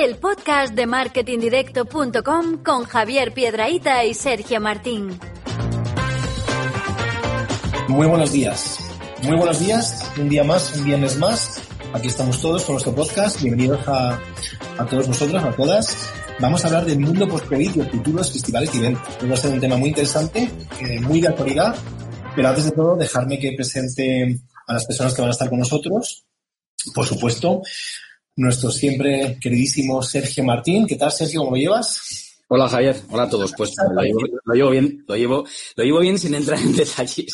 El podcast de marketingdirecto.com con Javier Piedraíta y Sergio Martín. Muy buenos días. Muy buenos días. Un día más, un viernes más. Aquí estamos todos con nuestro podcast. Bienvenidos a, a todos vosotros, a todas. Vamos a hablar del mundo post-COVID y los festivales y eventos. Va a ser un tema muy interesante, eh, muy de actualidad. Pero antes de todo, dejarme que presente a las personas que van a estar con nosotros. Por supuesto, nuestro siempre queridísimo Sergio Martín. ¿Qué tal, Sergio? ¿Cómo lo llevas? Hola Javier, hola a todos. Pues lo llevo, lo llevo, bien, lo llevo, lo llevo bien sin entrar en detalles.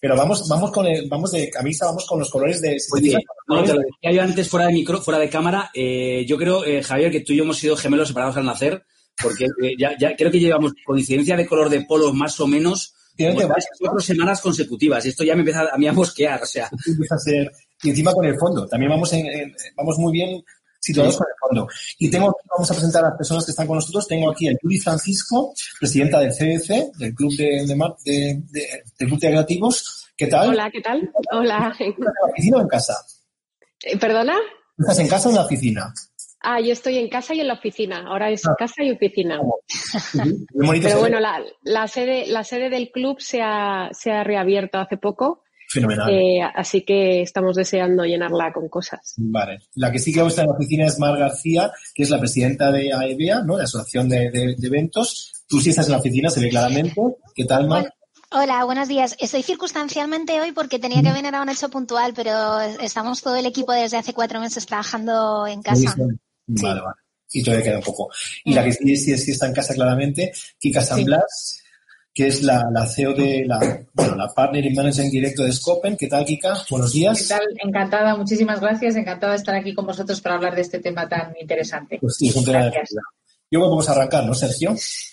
Pero vamos, vamos con el, vamos de camisa, vamos con los colores de. Oye, no, te lo decía yo antes fuera de micro, fuera de cámara. Eh, yo creo, eh, Javier, que tú y yo hemos sido gemelos separados al nacer, porque eh, ya, ya creo que llevamos coincidencia de color de polos más o menos cuatro semanas consecutivas. Y esto ya me empieza a mí a mosquear, o sea. Empieza a ser y encima con el fondo. También vamos, en, en, vamos muy bien situados sí. con el fondo. Y tengo, vamos a presentar a las personas que están con nosotros. Tengo aquí a Yuri Francisco, presidenta del CDC, del Club de, de, de, de del Club de Creativos. ¿Qué tal? Hola, ¿qué tal? Hola. ¿Estás en la oficina o en casa? Eh, ¿Perdona? ¿Estás en casa o en la oficina? Ah, yo estoy en casa y en la oficina. Ahora es ah. casa y oficina. Pero bueno, la, la, sede, la sede del club se ha, se ha reabierto hace poco Fenomenal. Eh, así que estamos deseando llenarla con cosas. Vale. La que sí que está en la oficina es Mar García, que es la presidenta de AEBEA, ¿no? De Asociación de, de, de, Eventos. Tú sí estás en la oficina, se ve claramente. ¿Qué tal, Mar? Hola, buenos días. Estoy circunstancialmente hoy porque tenía que venir a un hecho puntual, pero estamos todo el equipo desde hace cuatro meses trabajando en casa. Sí. Vale, vale. Y todavía queda un poco. Y la que sí, sí, sí está en casa claramente, Kika San Blas, que es la, la CEO de la, bueno, la Partner y Manager en directo de Scopen. ¿Qué tal, Kika? Buenos días. ¿Qué tal? Encantada, muchísimas gracias. Encantada de estar aquí con vosotros para hablar de este tema tan interesante. Pues sí, es un tema gracias. de Yo creo que vamos a arrancar, ¿no, Sergio?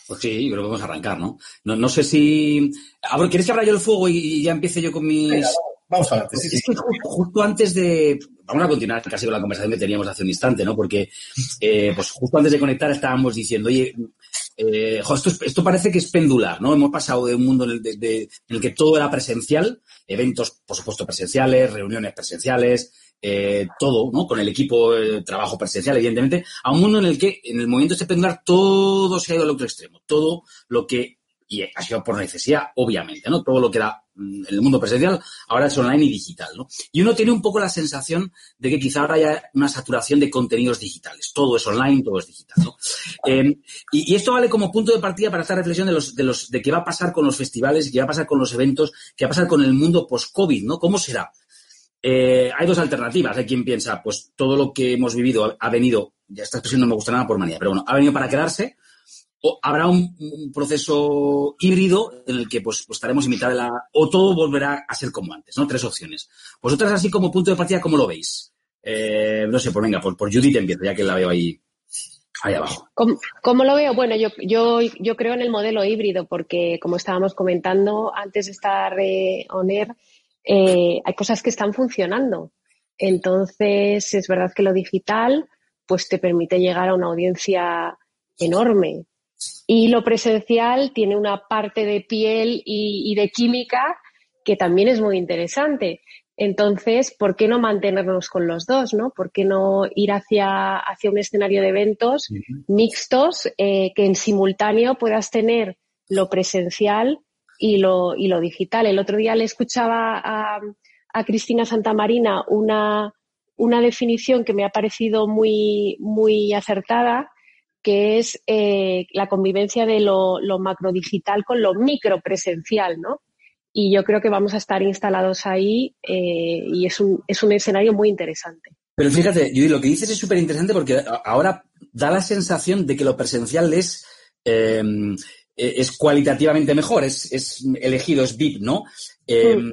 Pues sí, yo creo que vamos a arrancar, ¿no? No, no sé si... Abro, ¿Quieres que abra yo el fuego y ya empiece yo con mis... Venga, vamos adelante. Sí, es que justo, justo, antes de... Vamos a continuar casi con la conversación que teníamos hace un instante, ¿no? Porque eh, pues justo antes de conectar estábamos diciendo, oye, eh, esto, parece que es pendular, ¿no? Hemos pasado de un mundo en el, que todo era presencial, eventos, por supuesto, presenciales, reuniones presenciales, eh, todo, ¿no? Con el equipo de trabajo presencial, evidentemente, a un mundo en el que, en el movimiento este pendular, todo se ha ido al otro extremo. Todo lo que, y ha sido por necesidad, obviamente, ¿no? Todo lo que era en el mundo presencial, ahora es online y digital, ¿no? Y uno tiene un poco la sensación de que quizá ahora haya una saturación de contenidos digitales. Todo es online, todo es digital, ¿no? Y, y, esto vale como punto de partida para esta reflexión de los, de los, de qué va a pasar con los festivales, qué va a pasar con los eventos, qué va a pasar con el mundo post-COVID, ¿no? ¿Cómo será? Eh, hay dos alternativas. Hay quien piensa, pues todo lo que hemos vivido ha, ha venido, ya esta expresión no me gusta nada por manía, pero bueno, ha venido para quedarse, o habrá un, proceso híbrido en el que pues, pues, estaremos en mitad de la... o todo volverá a ser como antes, ¿no? Tres opciones. Vosotras así como punto de partida, ¿cómo lo veis? Eh, no sé, pues venga, por, Judith empiezo, ya que la veo ahí, ahí abajo. ¿Cómo, ¿Cómo, lo veo? Bueno, yo, yo, yo creo en el modelo híbrido porque, como estábamos comentando antes de estar eh, on eh, hay cosas que están funcionando. Entonces, es verdad que lo digital pues te permite llegar a una audiencia enorme, y lo presencial tiene una parte de piel y, y, de química que también es muy interesante. Entonces, ¿por qué no mantenernos con los dos, no? ¿Por qué no ir hacia, hacia un escenario de eventos uh -huh. mixtos eh, que en simultáneo puedas tener lo presencial y lo, y lo digital? El otro día le escuchaba a, a Cristina Santamarina una, una definición que me ha parecido muy, muy acertada que es eh, la convivencia de lo, lo macrodigital con lo micropresencial, ¿no? Y yo creo que vamos a estar instalados ahí eh, y es un, es un escenario muy interesante. Pero fíjate, Judy, lo que dices es súper interesante porque ahora da la sensación de que lo presencial es, eh, es cualitativamente mejor, es, es elegido, es VIP, ¿no? Eh, mm.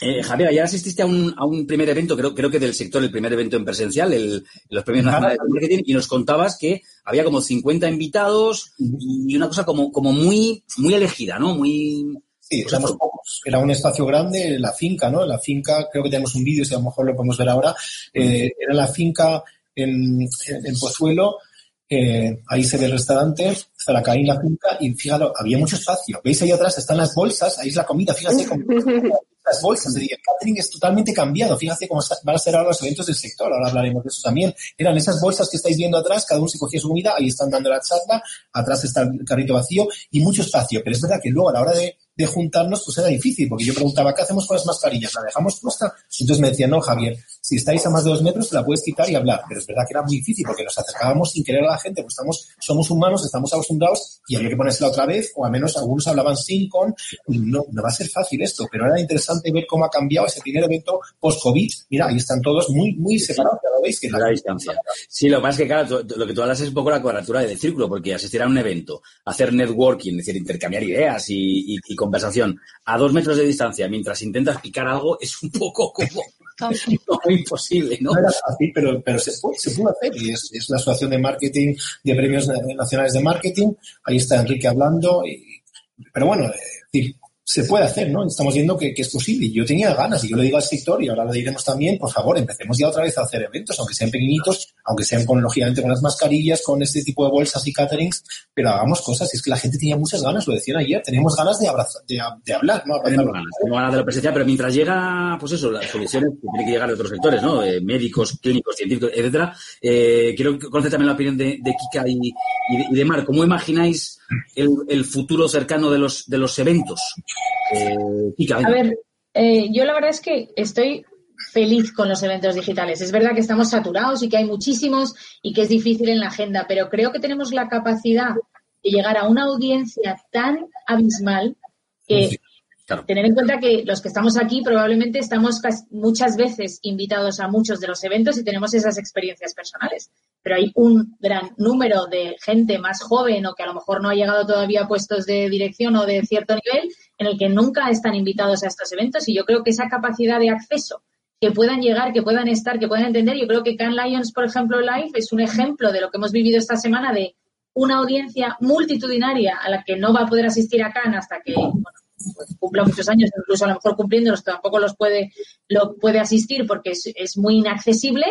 Eh, Javier, ayer asististe a un, a un primer evento, creo, creo que del sector, el primer evento en presencial, el, los premios nacionales de marketing, y nos contabas que había como 50 invitados y una cosa como, como muy, muy elegida, ¿no? Muy. Sí, éramos pocos. Era un espacio grande, la finca, ¿no? La finca, creo que tenemos un vídeo, si a lo mejor lo podemos ver ahora. Eh, era la finca en, en Pozuelo, eh, ahí se ve el restaurante, Zaracaín la finca, y fíjate, había mucho espacio. ¿Veis ahí atrás? Están las bolsas, ahí es la comida, fíjate cómo las bolsas. El catering es totalmente cambiado. Fíjate cómo van a ser ahora los eventos del sector. Ahora hablaremos de eso también. Eran esas bolsas que estáis viendo atrás, cada uno se cogía su comida, ahí están dando la charla, atrás está el carrito vacío y mucho espacio. Pero es verdad que luego a la hora de, de juntarnos, pues era difícil, porque yo preguntaba, ¿qué hacemos con las mascarillas? ¿La dejamos puesta? Entonces me decían, no, Javier, si estáis a más de dos metros, te la puedes quitar y hablar. Pero es verdad que era muy difícil, porque nos acercábamos sin querer a la gente, pues estamos, somos humanos, estamos acostumbrados y había que ponérsela otra vez, o al menos algunos hablaban sin, con, no, no va a ser fácil esto, pero era interesante ver cómo ha cambiado ese primer evento post-COVID. Mira, ahí están todos muy, muy separados, ya lo veis. Que la distancia. Sí, lo que pasa es que, claro, lo que tú hablas es un poco la cuadratura del círculo, porque asistir a un evento, hacer networking, es decir, intercambiar ideas y, y, y conversación a dos metros de distancia mientras intentas picar algo es un poco como no, imposible, ¿no? Era fácil, pero, pero se, puede, se pudo hacer y es, es, la Asociación de Marketing, de Premios Nacionales de Marketing. Ahí está Enrique hablando. Y, pero bueno, eh, se puede hacer, ¿no? Estamos viendo que, que, es posible. Yo tenía ganas y yo le digo al sector y ahora lo diremos también, por favor, empecemos ya otra vez a hacer eventos, aunque sean pequeñitos, aunque sean con, lógicamente, con las mascarillas, con este tipo de bolsas y caterings, pero hagamos cosas. Y es que la gente tenía muchas ganas, lo decían ayer, teníamos ganas de, abrazar, de, de hablar, ¿no? Tenemos ganas, de la presencia, pero mientras llega, pues eso, las soluciones que tienen que llegar de otros sectores, ¿no? Eh, médicos, clínicos, científicos, etcétera. Eh, quiero conocer también la opinión de, de Kika y, y, de, y de Mar. ¿Cómo imagináis el, el, futuro cercano de los, de los eventos? Eh, a ver, eh, yo la verdad es que estoy feliz con los eventos digitales. Es verdad que estamos saturados y que hay muchísimos y que es difícil en la agenda, pero creo que tenemos la capacidad de llegar a una audiencia tan abismal que Claro. Tener en cuenta que los que estamos aquí probablemente estamos muchas veces invitados a muchos de los eventos y tenemos esas experiencias personales. Pero hay un gran número de gente más joven o que a lo mejor no ha llegado todavía a puestos de dirección o de cierto nivel en el que nunca están invitados a estos eventos y yo creo que esa capacidad de acceso que puedan llegar, que puedan estar, que puedan entender. Yo creo que Can Lions, por ejemplo, Live es un ejemplo de lo que hemos vivido esta semana de una audiencia multitudinaria a la que no va a poder asistir a Can hasta que pues, cumpla muchos años, incluso a lo mejor cumpliéndolos tampoco los puede, lo puede asistir porque es, muy inaccesible.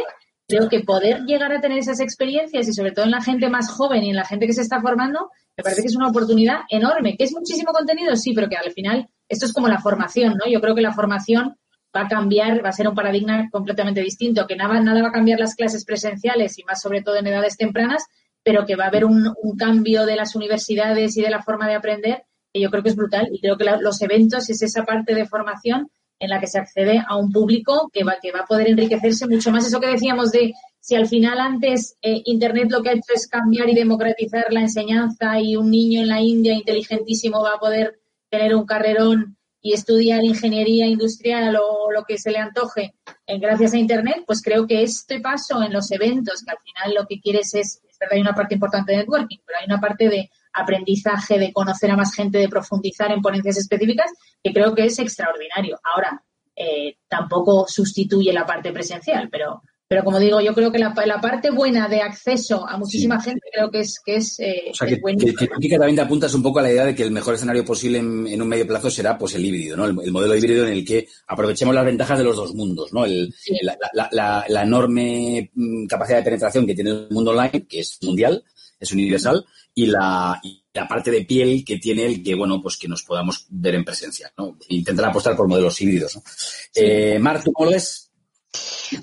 Creo que poder llegar a tener esas experiencias y sobre todo en la gente más joven y en la gente que se está formando, me parece que es una oportunidad enorme, que es muchísimo contenido, sí, pero que al final esto es como la formación, ¿no? Yo creo que la formación va a cambiar, va a ser un paradigma completamente distinto, que nada, nada va a cambiar las clases presenciales y más sobre todo en edades tempranas, pero que va a haber un, cambio de las universidades y de la forma de aprender que yo creo que es brutal y creo que la, los eventos es esa parte de formación en la que se accede a un público que va, que va a poder enriquecerse mucho más. Eso que decíamos de si al final antes eh, Internet lo que ha hecho es cambiar y democratizar la enseñanza y un niño en la India inteligentísimo va a poder tener un carrerón y estudiar ingeniería industrial o lo que se le antoje eh, gracias a Internet, pues creo que este paso en los eventos, que al final lo que quieres es, es verdad, hay una parte importante de networking, pero hay una parte de aprendizaje, de conocer a más gente, de profundizar en ponencias específicas, que creo que es extraordinario. Ahora, eh, tampoco sustituye la parte presencial, pero, pero como digo, yo creo que la, la parte buena de acceso a muchísima sí. gente creo que es que es, eh, o sea, que, es que, que, que, también te apuntas un poco a la idea de que el mejor escenario posible en, en un medio plazo será pues el híbrido, ¿no? El, el, modelo híbrido en el que aprovechemos las ventajas de los dos mundos, ¿no? El, sí. la, la, la, la, enorme mm, capacidad de penetración que tiene el mundo online, que es mundial, es universal, y la, y la parte de piel que tiene el que, bueno, pues que nos podamos ver en presencia, ¿no? Intentar apostar por modelos híbridos, ¿no? Sí. Eh, Mar.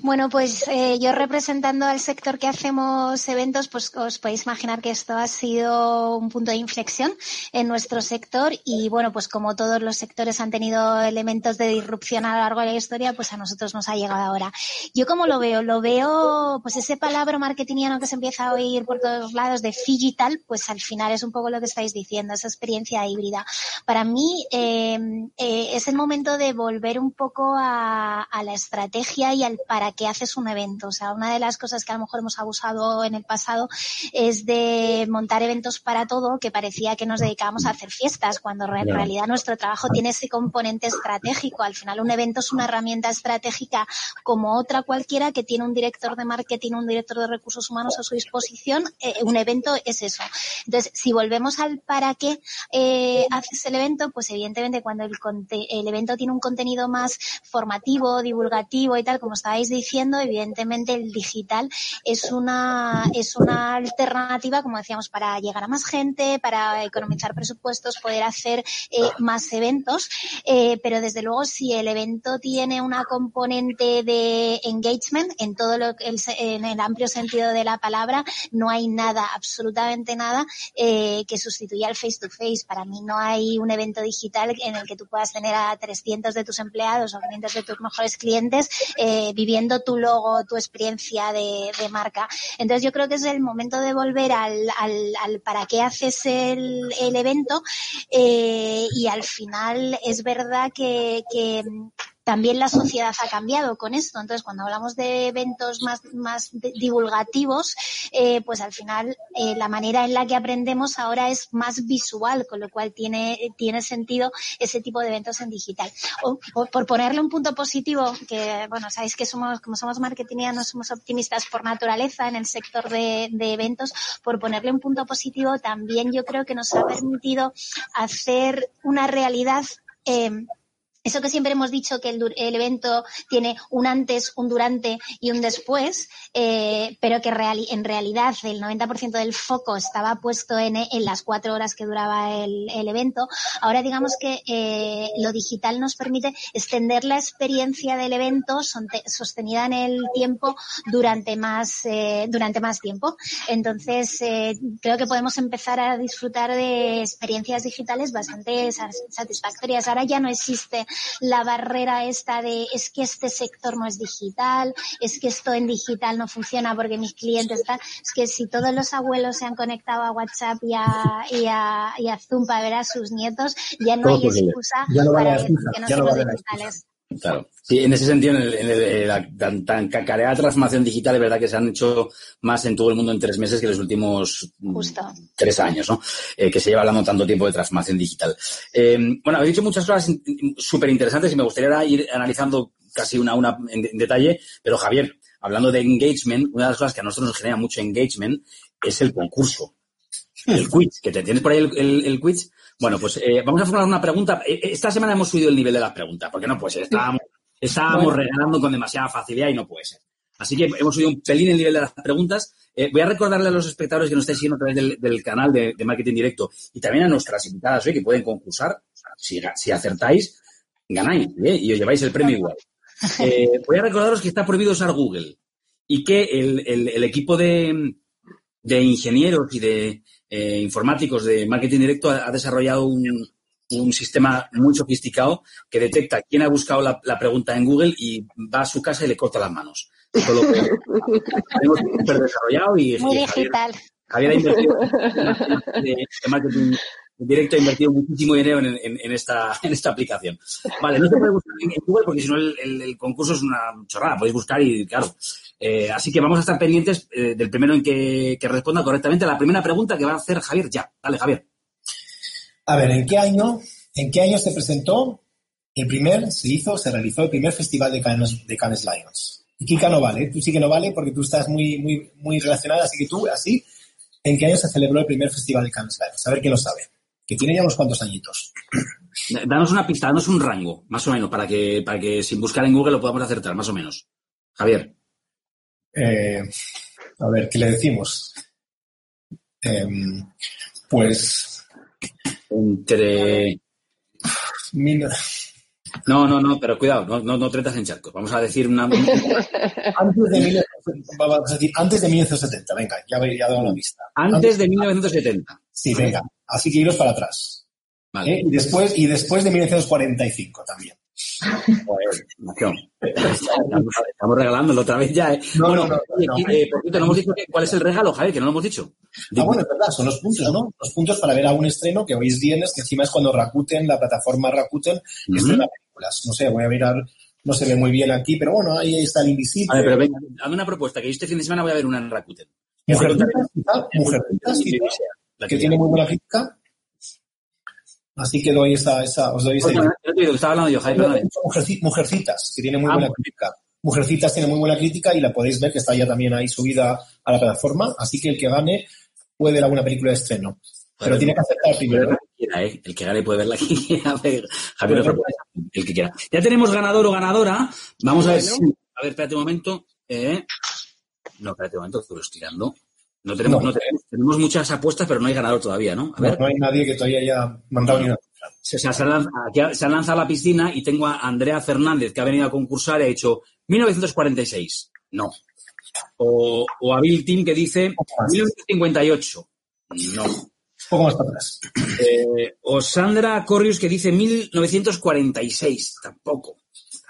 Bueno, pues eh, yo representando al sector que hacemos eventos, pues os podéis imaginar que esto ha sido un punto de inflexión en nuestro sector y bueno, pues como todos los sectores han tenido elementos de disrupción a lo largo de la historia, pues a nosotros nos ha llegado ahora. Yo como lo veo, lo veo, pues ese palabra marketingiano que se empieza a oír por todos lados de digital, pues al final es un poco lo que estáis diciendo, esa experiencia híbrida. Para mí eh, eh, es el momento de volver un poco a, a la estrategia y al para qué haces un evento. O sea, una de las cosas que a lo mejor hemos abusado en el pasado es de montar eventos para todo, que parecía que nos dedicábamos a hacer fiestas, cuando en realidad nuestro trabajo tiene ese componente estratégico. Al final un evento es una herramienta estratégica como otra cualquiera que tiene un director de marketing, un director de recursos humanos a su disposición. Eh, un evento es eso. Entonces, si volvemos al para qué eh, haces el evento, pues evidentemente cuando el, el evento tiene un contenido más formativo, divulgativo y tal, como estabais diciendo, evidentemente el digital es una, es una alternativa, como decíamos, para llegar a más gente, para economizar presupuestos, poder hacer eh, más eventos, eh, pero desde luego si el evento tiene una componente de engagement en todo lo el, en el amplio sentido de la palabra, no hay nada, absolutamente nada eh, que sustituya al face to face. Para mí no hay un evento digital en el que tú puedas tener a 300 de tus empleados o 500 de tus mejores clientes viviendo tu logo, tu experiencia de, de, marca. Entonces yo creo que es el momento de volver al, al, al para qué haces el, el evento eh, y al final es verdad que, que también la sociedad ha cambiado con esto. Entonces, cuando hablamos de eventos más, más divulgativos, eh, pues al final eh, la manera en la que aprendemos ahora es más visual, con lo cual tiene, tiene sentido ese tipo de eventos en digital. O, por, ponerle un punto positivo, que bueno, sabéis que somos, como somos marketingianos, somos optimistas por naturaleza en el sector de, de eventos, por ponerle un punto positivo, también yo creo que nos ha permitido hacer una realidad eh, eso que siempre hemos dicho que el, evento tiene un antes, un durante y un después, eh, pero que en realidad el 90% del foco estaba puesto en, las cuatro horas que duraba el, evento. Ahora digamos que eh, lo digital nos permite extender la experiencia del evento sostenida en el tiempo durante más, eh, durante más tiempo. Entonces, creo que podemos empezar a disfrutar de experiencias digitales bastante satisfactorias. Ahora ya no existe la barrera esta de es que este sector no es digital, es que esto en digital no funciona porque mis clientes están, es que si todos los abuelos se han conectado a WhatsApp y a, y a, y a Zoom para ver a sus nietos, ya no hay excusa para decir que no somos digitales. Claro. Sí, en ese sentido, en, el, la tan, tan, cacareada transformación digital, es verdad que se han hecho más en todo el mundo en tres meses que los últimos mm, tres años, ¿no? Eh, que se lleva hablando tanto tiempo de transformación digital. Eh, bueno, habéis dicho muchas cosas súper interesantes y me gustaría ir analizando casi una a una en, detalle, pero Javier, hablando de engagement, una de las cosas que a nosotros nos genera mucho engagement es el concurso. El quiz, que te tienes por ahí el, el, el quiz bueno, pues eh, vamos a formular una pregunta. Eh, eh, esta semana hemos subido el nivel de las preguntas, porque no puede ser. Estábamos, regalando con demasiada facilidad y no puede ser. Así que hemos subido un pelín el nivel de las preguntas. voy a recordarle a los espectadores que nos estáis siguiendo a través del, canal de, Marketing Directo y también a nuestras invitadas hoy que pueden concursar. Si, si acertáis, ganáis y os lleváis el premio igual. voy a recordaros que está prohibido usar Google y que el, equipo de ingenieros y de, eh, informáticos de marketing directo ha, desarrollado un, un, sistema muy sofisticado que detecta quién ha buscado la, pregunta en Google y va a su casa y le corta las manos. Todo lo que tenemos súper desarrollado y, muy digital. Javier, ha invertido en marketing directo ha invertido muchísimo dinero en, en, esta, en esta aplicación. Vale, no se puede buscar en Google porque si no el, el, concurso es una chorrada. Podéis buscar y, claro, eh, así que vamos a estar pendientes eh, del primero en que, responda correctamente la primera pregunta que va a hacer Javier ya. Dale, Javier. A ver, ¿en qué año, en qué año se presentó el primer, se hizo, se realizó el primer festival de Cannes, de Cannes Lions? Y Kika no vale, tú sí que no vale porque tú estás muy, muy, muy relacionada, así que tú, así, ¿en qué año se celebró el primer festival de Cannes Lions? A ver quién lo sabe, que tiene ya unos cuantos añitos. Danos una pista, danos un rango, más o menos, para que, para que sin buscar en Google lo podamos acertar, más o menos. Javier. Eh, a ver, ¿qué le decimos? Em, pues. Entre. No, no, no, pero cuidado, no, no, no tretas en charcos. Vamos a decir una. antes, de vamos a decir, antes de 1970, venga, ya, ya dado una vista. Antes, de 1970. Sí, venga, así que iros para atrás. Vale. ¿Eh? Y, después, y después de 1945 también. Estamos regalándolo otra vez ya, ¿eh? No, bueno, no, no, eh, por cierto, no hemos dicho cuál es el regalo, Javier, que no lo hemos dicho. Ah, bueno, es verdad, son los puntos, ¿no? Los puntos para ver a un estreno que hoy es viernes, que encima es cuando Rakuten, la plataforma Rakuten, estrena películas. No sé, voy a mirar no se ve muy bien aquí, pero bueno, ahí está el invisible. A ver, pero venga, dame una propuesta, que yo este fin de semana voy a ver una en Rakuten. Mujercitas, que tiene muy buena crítica. Así que doy esa, esa os doy esa idea. Estaba hablando yo, Jaime. Mujercitas, que tiene muy ah, buena crítica. Mujercitas tiene muy buena crítica y la podéis ver que está ya también ahí subida a la plataforma. Así que el que gane puede ver alguna película de estreno. Pero tiene que aceptar primero. ¿eh? El que gane puede verla aquí. Javier, el que quiera. Ya tenemos ganador o ganadora. Vamos a ver. a ver, espérate un momento. Eh. No, espérate un momento, estoy estirando. No tenemos, no. tenemos, muchas apuestas, pero no hay ganador todavía, ¿no? A ver. No, hay nadie que todavía haya mandado ni una. Se, se, han lanzado, a la piscina y tengo a Andrea Fernández que ha venido a concursar y ha hecho 1946. No. O, o a Bill Tim que dice 1958. No. Un poco más para atrás. Eh, o Sandra Corrius que dice 1946. Tampoco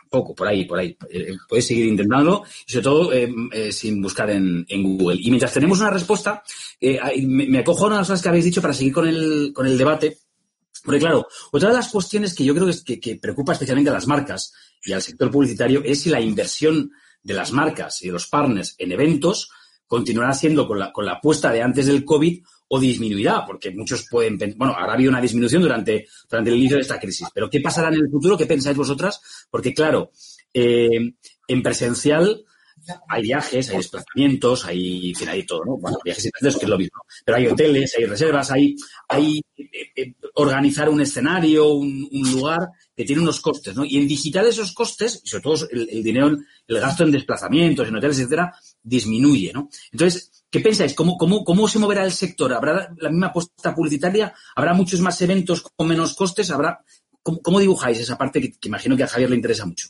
poco, por ahí, por ahí. Eh, puedes seguir intentándolo y sobre todo eh, eh, sin buscar en, Google. Y mientras tenemos una respuesta, me, acojo a las cosas que habéis dicho para seguir con el, con el debate. Porque claro, otra de las cuestiones que yo creo que, que, preocupa especialmente a las marcas y al sector publicitario es si la inversión de las marcas y de los partners en eventos continuará siendo con la, con la apuesta de antes del COVID o disminuirá, porque muchos pueden bueno, habrá habido una disminución durante, durante el inicio de esta crisis, pero ¿qué pasará en el futuro? ¿Qué pensáis vosotras? Porque claro, eh, en presencial hay viajes, hay desplazamientos, hay, en hay todo, ¿no? Bueno, viajes y que es lo mismo. Pero hay hoteles, hay reservas, hay, hay eh, eh, organizar un escenario, un, lugar que tiene unos costes, ¿no? Y en digital esos costes, y sobre todo el, el dinero, el gasto en desplazamientos, en hoteles, etcétera, disminuye, ¿no? Entonces, ¿Qué pensáis? ¿Cómo, cómo, cómo se moverá el sector? ¿Habrá la misma apuesta publicitaria? ¿Habrá muchos más eventos con menos costes? ¿Habrá, cómo, dibujáis esa parte que imagino que a Javier le interesa mucho?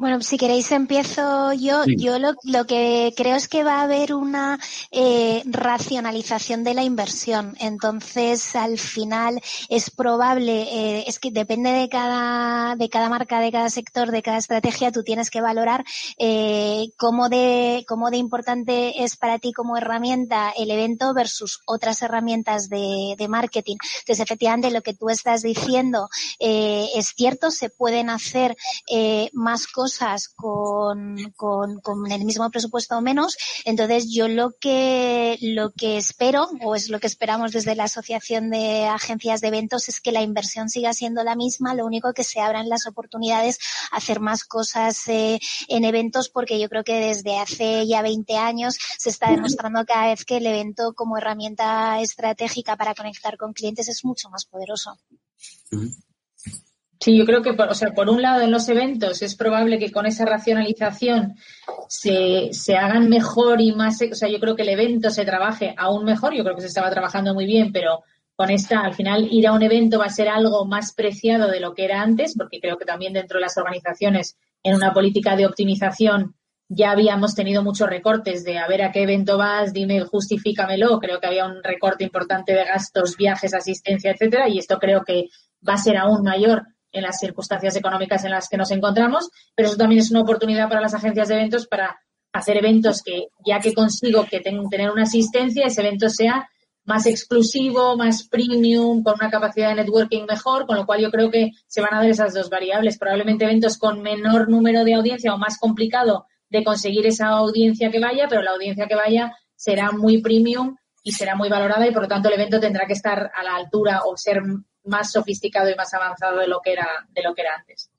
Bueno, si queréis empiezo yo. Yo lo, lo, que creo es que va a haber una eh, racionalización de la inversión. Entonces, al final es probable, eh, es que depende de cada, de cada marca, de cada sector, de cada estrategia, tú tienes que valorar eh, cómo, de, cómo de importante es para ti como herramienta el evento versus otras herramientas de, de marketing. Entonces, efectivamente, lo que tú estás diciendo eh, es cierto, se pueden hacer eh, más cosas con, con, con, el mismo presupuesto o menos. Entonces yo lo que, lo que espero, o es lo que esperamos desde la Asociación de Agencias de Eventos, es que la inversión siga siendo la misma, lo único que se abran las oportunidades a hacer más cosas eh, en eventos, porque yo creo que desde hace ya 20 años se está demostrando cada vez que el evento como herramienta estratégica para conectar con clientes es mucho más poderoso. Sí, yo creo que, por, o sea, por un lado en los eventos es probable que con esa racionalización se, se hagan mejor y más, o sea, yo creo que el evento se trabaje aún mejor, yo creo que se estaba trabajando muy bien, pero con esta, al final ir a un evento va a ser algo más preciado de lo que era antes, porque creo que también dentro de las organizaciones, en una política de optimización, ya habíamos tenido muchos recortes de a ver a qué evento vas, dime, justifícamelo. Creo que había un recorte importante de gastos, viajes, asistencia, etcétera, y esto creo que va a ser aún mayor en las circunstancias económicas en las que nos encontramos, pero eso también es una oportunidad para las agencias de eventos para hacer eventos que, ya que consigo que tengan tener una asistencia, ese evento sea más exclusivo, más premium, con una capacidad de networking mejor, con lo cual yo creo que se van a dar esas dos variables. Probablemente eventos con menor número de audiencia o más complicado de conseguir esa audiencia que vaya, pero la audiencia que vaya será muy premium y será muy valorada y por lo tanto el evento tendrá que estar a la altura o ser más sofisticado y más avanzado de lo que era, de lo que era antes.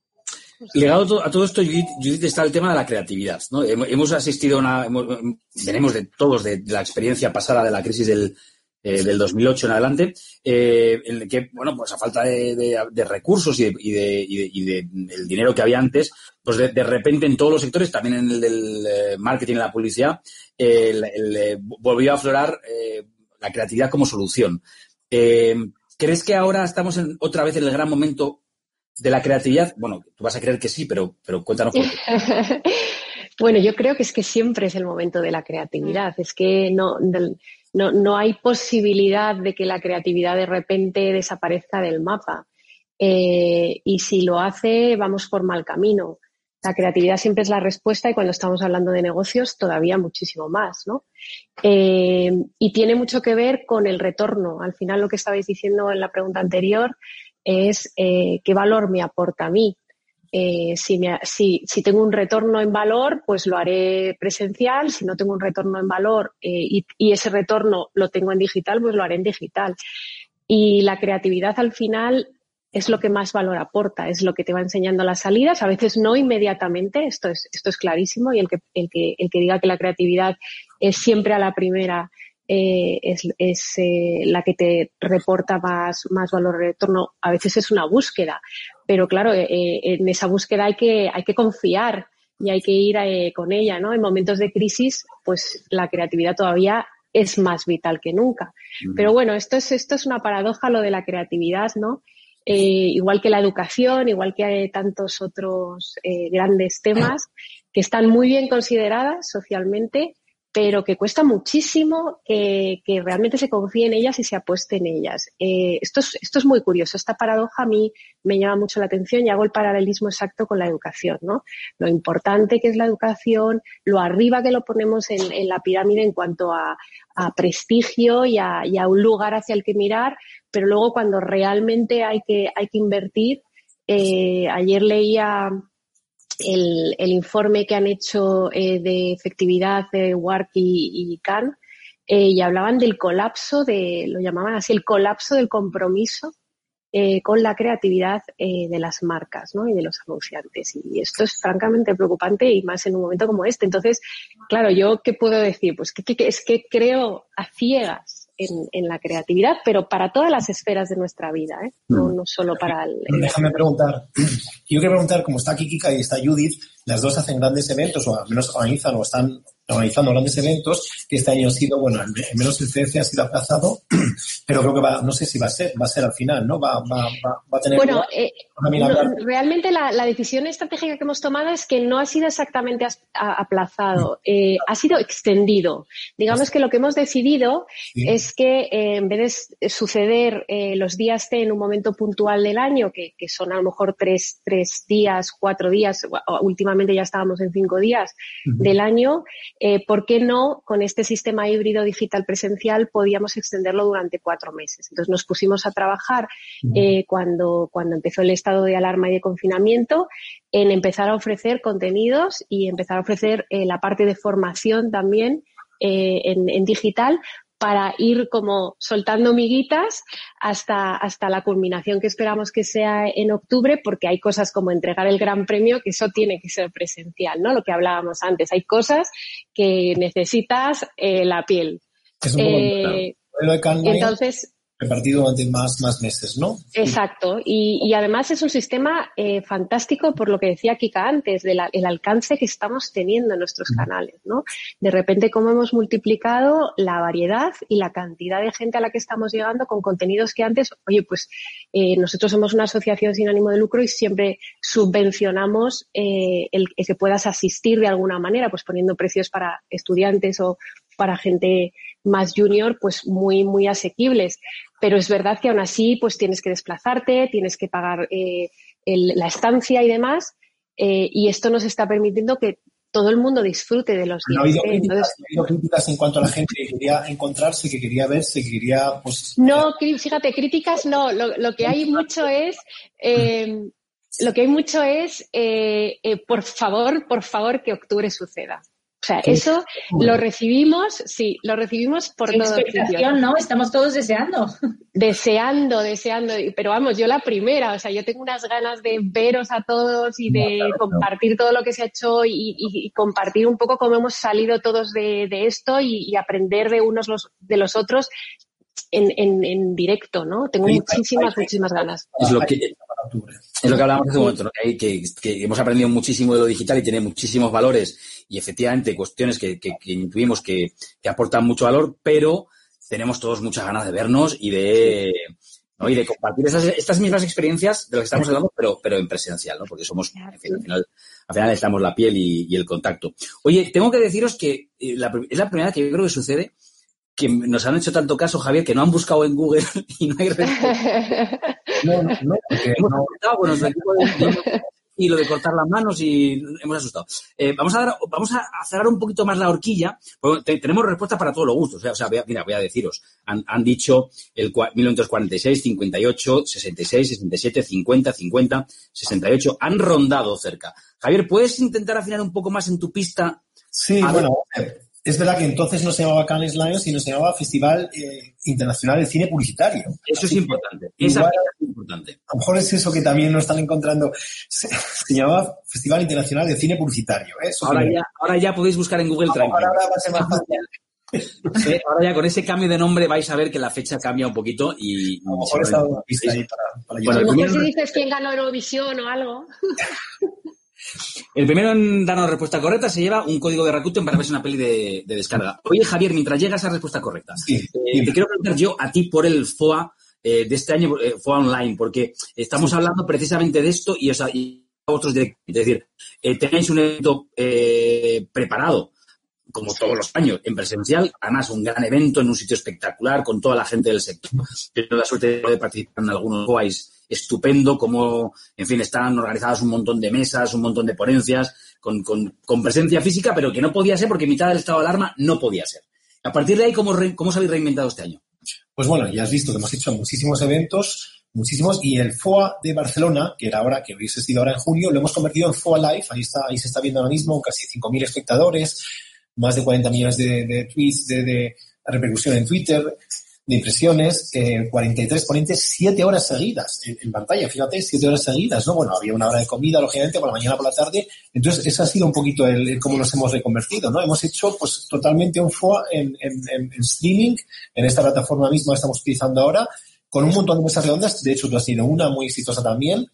Legado a todo esto, Judith, está el tema de la creatividad. ¿no? Hemos asistido a una. venimos de todos de, la experiencia pasada de la crisis del, eh, del 2008 en adelante, eh, en que, bueno, pues a falta de, recursos y, de, y, de, el dinero que había antes, pues de, repente en todos los sectores, también en el del eh, marketing y la publicidad, volvió a aflorar la creatividad como solución. ¿Crees que ahora estamos otra vez en el gran momento de la creatividad? Bueno, tú vas a creer que sí, pero, pero cuéntanos bueno, yo creo que es que siempre es el momento de la creatividad. Es que no, no, no hay posibilidad de que la creatividad de repente desaparezca del mapa. Eh, y si lo hace, vamos por mal camino. La creatividad siempre es la respuesta y cuando estamos hablando de negocios todavía muchísimo más, ¿no? Eh, y tiene mucho que ver con el retorno. Al final lo que estabais diciendo en la pregunta anterior es eh, qué valor me aporta a mí. Eh, si, si, si, tengo un retorno en valor, pues lo haré presencial. Si no tengo un retorno en valor y, y, ese retorno lo tengo en digital, pues lo haré en digital. Y la creatividad al final es lo que más valor aporta, es lo que te va enseñando las salidas, a veces no inmediatamente, esto es, esto es clarísimo, y el que, el, que, el que diga que la creatividad es siempre a la primera eh, es, es eh, la que te reporta más, más valor de retorno, a veces es una búsqueda, pero claro, eh, en esa búsqueda hay que, hay que confiar y hay que ir con ella, ¿no? En momentos de crisis, pues la creatividad todavía es más vital que nunca. Pero bueno, esto es, esto es una paradoja lo de la creatividad, ¿no? Eh, igual que la educación, igual que hay tantos otros eh, grandes temas que están muy bien consideradas socialmente, pero que cuesta muchísimo que, que, realmente se confíe en ellas y se apueste en ellas. Eh, esto, es, esto es muy curioso. Esta paradoja a mí me llama mucho la atención y hago el paralelismo exacto con la educación, ¿no? Lo importante que es la educación, lo arriba que lo ponemos en, en la pirámide en cuanto a, a prestigio y a, y a, un lugar hacia el que mirar, pero luego cuando realmente hay que, hay que invertir, eh, ayer leía el, el, informe que han hecho eh, de efectividad de WARC y, y CAN eh, y hablaban del colapso de, lo llamaban así, el colapso del compromiso eh, con la creatividad eh, de las marcas y de los anunciantes. Y esto es francamente preocupante y más en un momento como este. Entonces, claro, yo qué puedo decir? Pues que, que, es que creo a ciegas en, en, la creatividad, pero para todas las esferas de nuestra vida, ¿eh? no, no solo para el. Déjame preguntar. Yo quiero preguntar, como está aquí Kika y está Judith, las dos hacen grandes eventos, o al menos organizan o están organizando grandes eventos, que este año ha sido, bueno, al menos el CDC ha sido aplazado, pero creo que va, no sé si va a ser, va a ser al final, ¿no? Va, va, va, va a tener... Bueno, eh, no, realmente la, la, decisión estratégica que hemos tomado es que no ha sido exactamente aplazado, eh, ha sido extendido. Digamos que lo que hemos decidido sí. es que eh, en vez de suceder eh, los días T en un momento puntual del año, que, que son a lo mejor tres, tres días, cuatro días, últimamente ya estábamos en cinco días uh -huh. del año, eh, ¿por qué no con este sistema híbrido digital presencial podíamos extenderlo durante cuatro meses? Entonces nos pusimos a trabajar eh, cuando, cuando empezó el estado de alarma y de confinamiento en empezar a ofrecer contenidos y empezar a ofrecer eh, la parte de formación también eh, en, en, digital para ir como soltando miguitas hasta, hasta la culminación que esperamos que sea en octubre, porque hay cosas como entregar el gran premio, que eso tiene que ser presencial, ¿no? Lo que hablábamos antes. Hay cosas que necesitas eh, la piel. Es un eh, entonces, repartido durante más, más meses, ¿no? Exacto. Y, y además es un sistema eh, fantástico por lo que decía Kika antes, del de alcance que estamos teniendo en nuestros canales, ¿no? De repente, cómo hemos multiplicado la variedad y la cantidad de gente a la que estamos llegando con contenidos que antes, oye, pues eh, nosotros somos una asociación sin ánimo de lucro y siempre subvencionamos eh, el, el que puedas asistir de alguna manera, pues poniendo precios para estudiantes o para gente más junior, pues muy, muy asequibles. Pero es verdad que aún así, pues tienes que desplazarte, tienes que pagar eh, el, la estancia y demás. Eh, y esto nos está permitiendo que todo el mundo disfrute de los días. Ha habido, críticas, Entonces, ha habido críticas en cuanto a la gente que quería encontrarse, que quería verse, que quería... Pues, no, fíjate, críticas no. Lo, lo que hay mucho es... Eh, lo que hay mucho es, eh, eh, por favor, por favor, que octubre suceda. O sea, eso lo recibimos, sí, lo recibimos por Qué todos expectación, ¿no? Estamos todos deseando. Deseando, deseando. Pero vamos, yo la primera, o sea, yo tengo unas ganas de veros a todos y de no, compartir todo lo que se ha hecho y, y, y, compartir un poco cómo hemos salido todos de, de esto y, y, aprender de unos los, de los otros en, en, en directo, ¿no? Tengo sí, muchísimas, hay, muchísimas ganas. Es lo que, es lo que hablábamos hace un momento, ¿no? que, que, que, hemos aprendido muchísimo de lo digital y tiene muchísimos valores y efectivamente cuestiones que, que, que intuimos que, que aportan mucho valor, pero tenemos todos muchas ganas de vernos y de, ¿no? y de compartir esas, estas mismas experiencias de las que estamos hablando, pero, pero en presencial, ¿no? Porque somos, en fin, al final, al final estamos la piel y, y, el contacto. Oye, tengo que deciros que eh, la, es la primera que yo creo que sucede que nos han hecho tanto caso, Javier, que no han buscado en Google y no hay respuesta. No, no, no, porque Hemos no. con nuestro equipo de y lo de cortar las manos y hemos asustado. Eh, vamos, a dar, vamos a cerrar un poquito más la horquilla, porque tenemos respuestas para todos los gustos. O sea, mira, voy a deciros, han, han dicho el 1946, 58, 66, 67, 50, 50, 68, han rondado cerca. Javier, ¿puedes intentar afinar un poco más en tu pista? Sí, bueno, es verdad que entonces no se llamaba Cannes Lions, sino se llamaba Festival eh, Internacional de Cine Publicitario. Eso es importante. Esa es importante. A lo mejor es eso que también no están encontrando. Se, llamaba Festival Internacional de Cine Publicitario. ¿eh? ahora, ya, ahora ya podéis buscar en Google Ahora, ahora va a ser más fácil. ahora ya con ese cambio de nombre vais a ver que la fecha cambia un poquito y... A lo mejor está una pista ahí para, para bueno, a lo mejor si dices quién ganó Eurovisión o algo. El primero en darnos respuesta correcta se lleva un código de Rakuten para verse una peli de, descarga. Oye, Javier, mientras llega esa respuesta correcta, eh, te quiero preguntar yo a ti por el FOA eh, de este año, eh, FOA Online, porque estamos hablando precisamente de esto y, o sea, y otros directos. Es decir, tenéis un evento preparado como todos los años, en presencial, además un gran evento en un sitio espectacular con toda la gente del sector. Tengo la suerte de poder participar en algunos FOAs estupendo, como, en fin, están organizadas un montón de mesas, un montón de ponencias, con, con, presencia física, pero que no podía ser porque mitad del estado de alarma no podía ser. A partir de ahí, ¿cómo, cómo se habéis reinventado este año? Pues bueno, ya has visto que hemos hecho muchísimos eventos, muchísimos, y el FOA de Barcelona, que era ahora, que hubiese sido ahora en junio, lo hemos convertido en FOA Live, ahí está, ahí se está viendo ahora mismo, casi 5.000 espectadores, más de 40 millones de, tweets, de repercusión en Twitter, de impresiones, eh, 43 ponentes, 7 horas seguidas en, pantalla, fíjate, 7 horas seguidas, ¿no? Bueno, había una hora de comida, lógicamente, por la mañana, por la tarde, entonces ese ha sido un poquito el, cómo nos hemos reconvertido, ¿no? Hemos hecho, pues, totalmente un FOA en, en, en streaming, en esta plataforma misma que estamos utilizando ahora, con un montón de mesas redondas, de hecho tú has sido una muy exitosa también,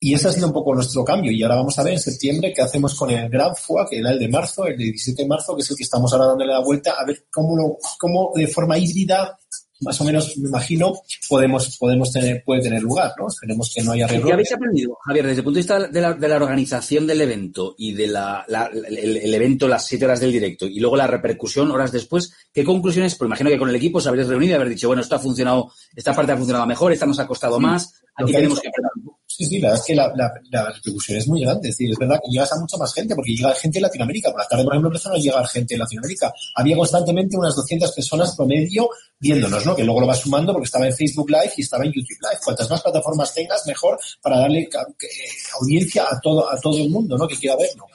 y ese ha sido un poco nuestro cambio. Y ahora vamos a ver en septiembre qué hacemos con el Gran FOA, que era el de marzo, el de 17 de marzo, que es el que estamos ahora dándole la vuelta, a ver cómo, lo, cómo de forma híbrida más o menos, me imagino, podemos, podemos tener, puede tener lugar, ¿no? Esperemos que no haya errores. ¿Qué habéis aprendido, Javier, desde el punto de vista de la, de la organización del evento y de la, el, evento, las siete horas del directo y luego la repercusión horas después? ¿Qué conclusiones? Pues imagino que con el equipo os habréis reunido y haber dicho, bueno, esto ha funcionado, esta parte ha funcionado mejor, esta nos ha costado más, aquí tenemos que Sí, sí, la verdad es que la, la, repercusión es muy grande. Es decir, es verdad que llegas a mucha más gente, porque llega gente en Latinoamérica. Por la tarde, por ejemplo, empezaron a llegar gente en Latinoamérica. Había constantemente unas 200 personas promedio viéndonos, ¿no? Que luego lo vas sumando porque estaba en Facebook Live y estaba en YouTube Live. Cuantas más plataformas tengas, mejor para darle audiencia a todo, a todo el mundo, ¿no? Que quiera verlo.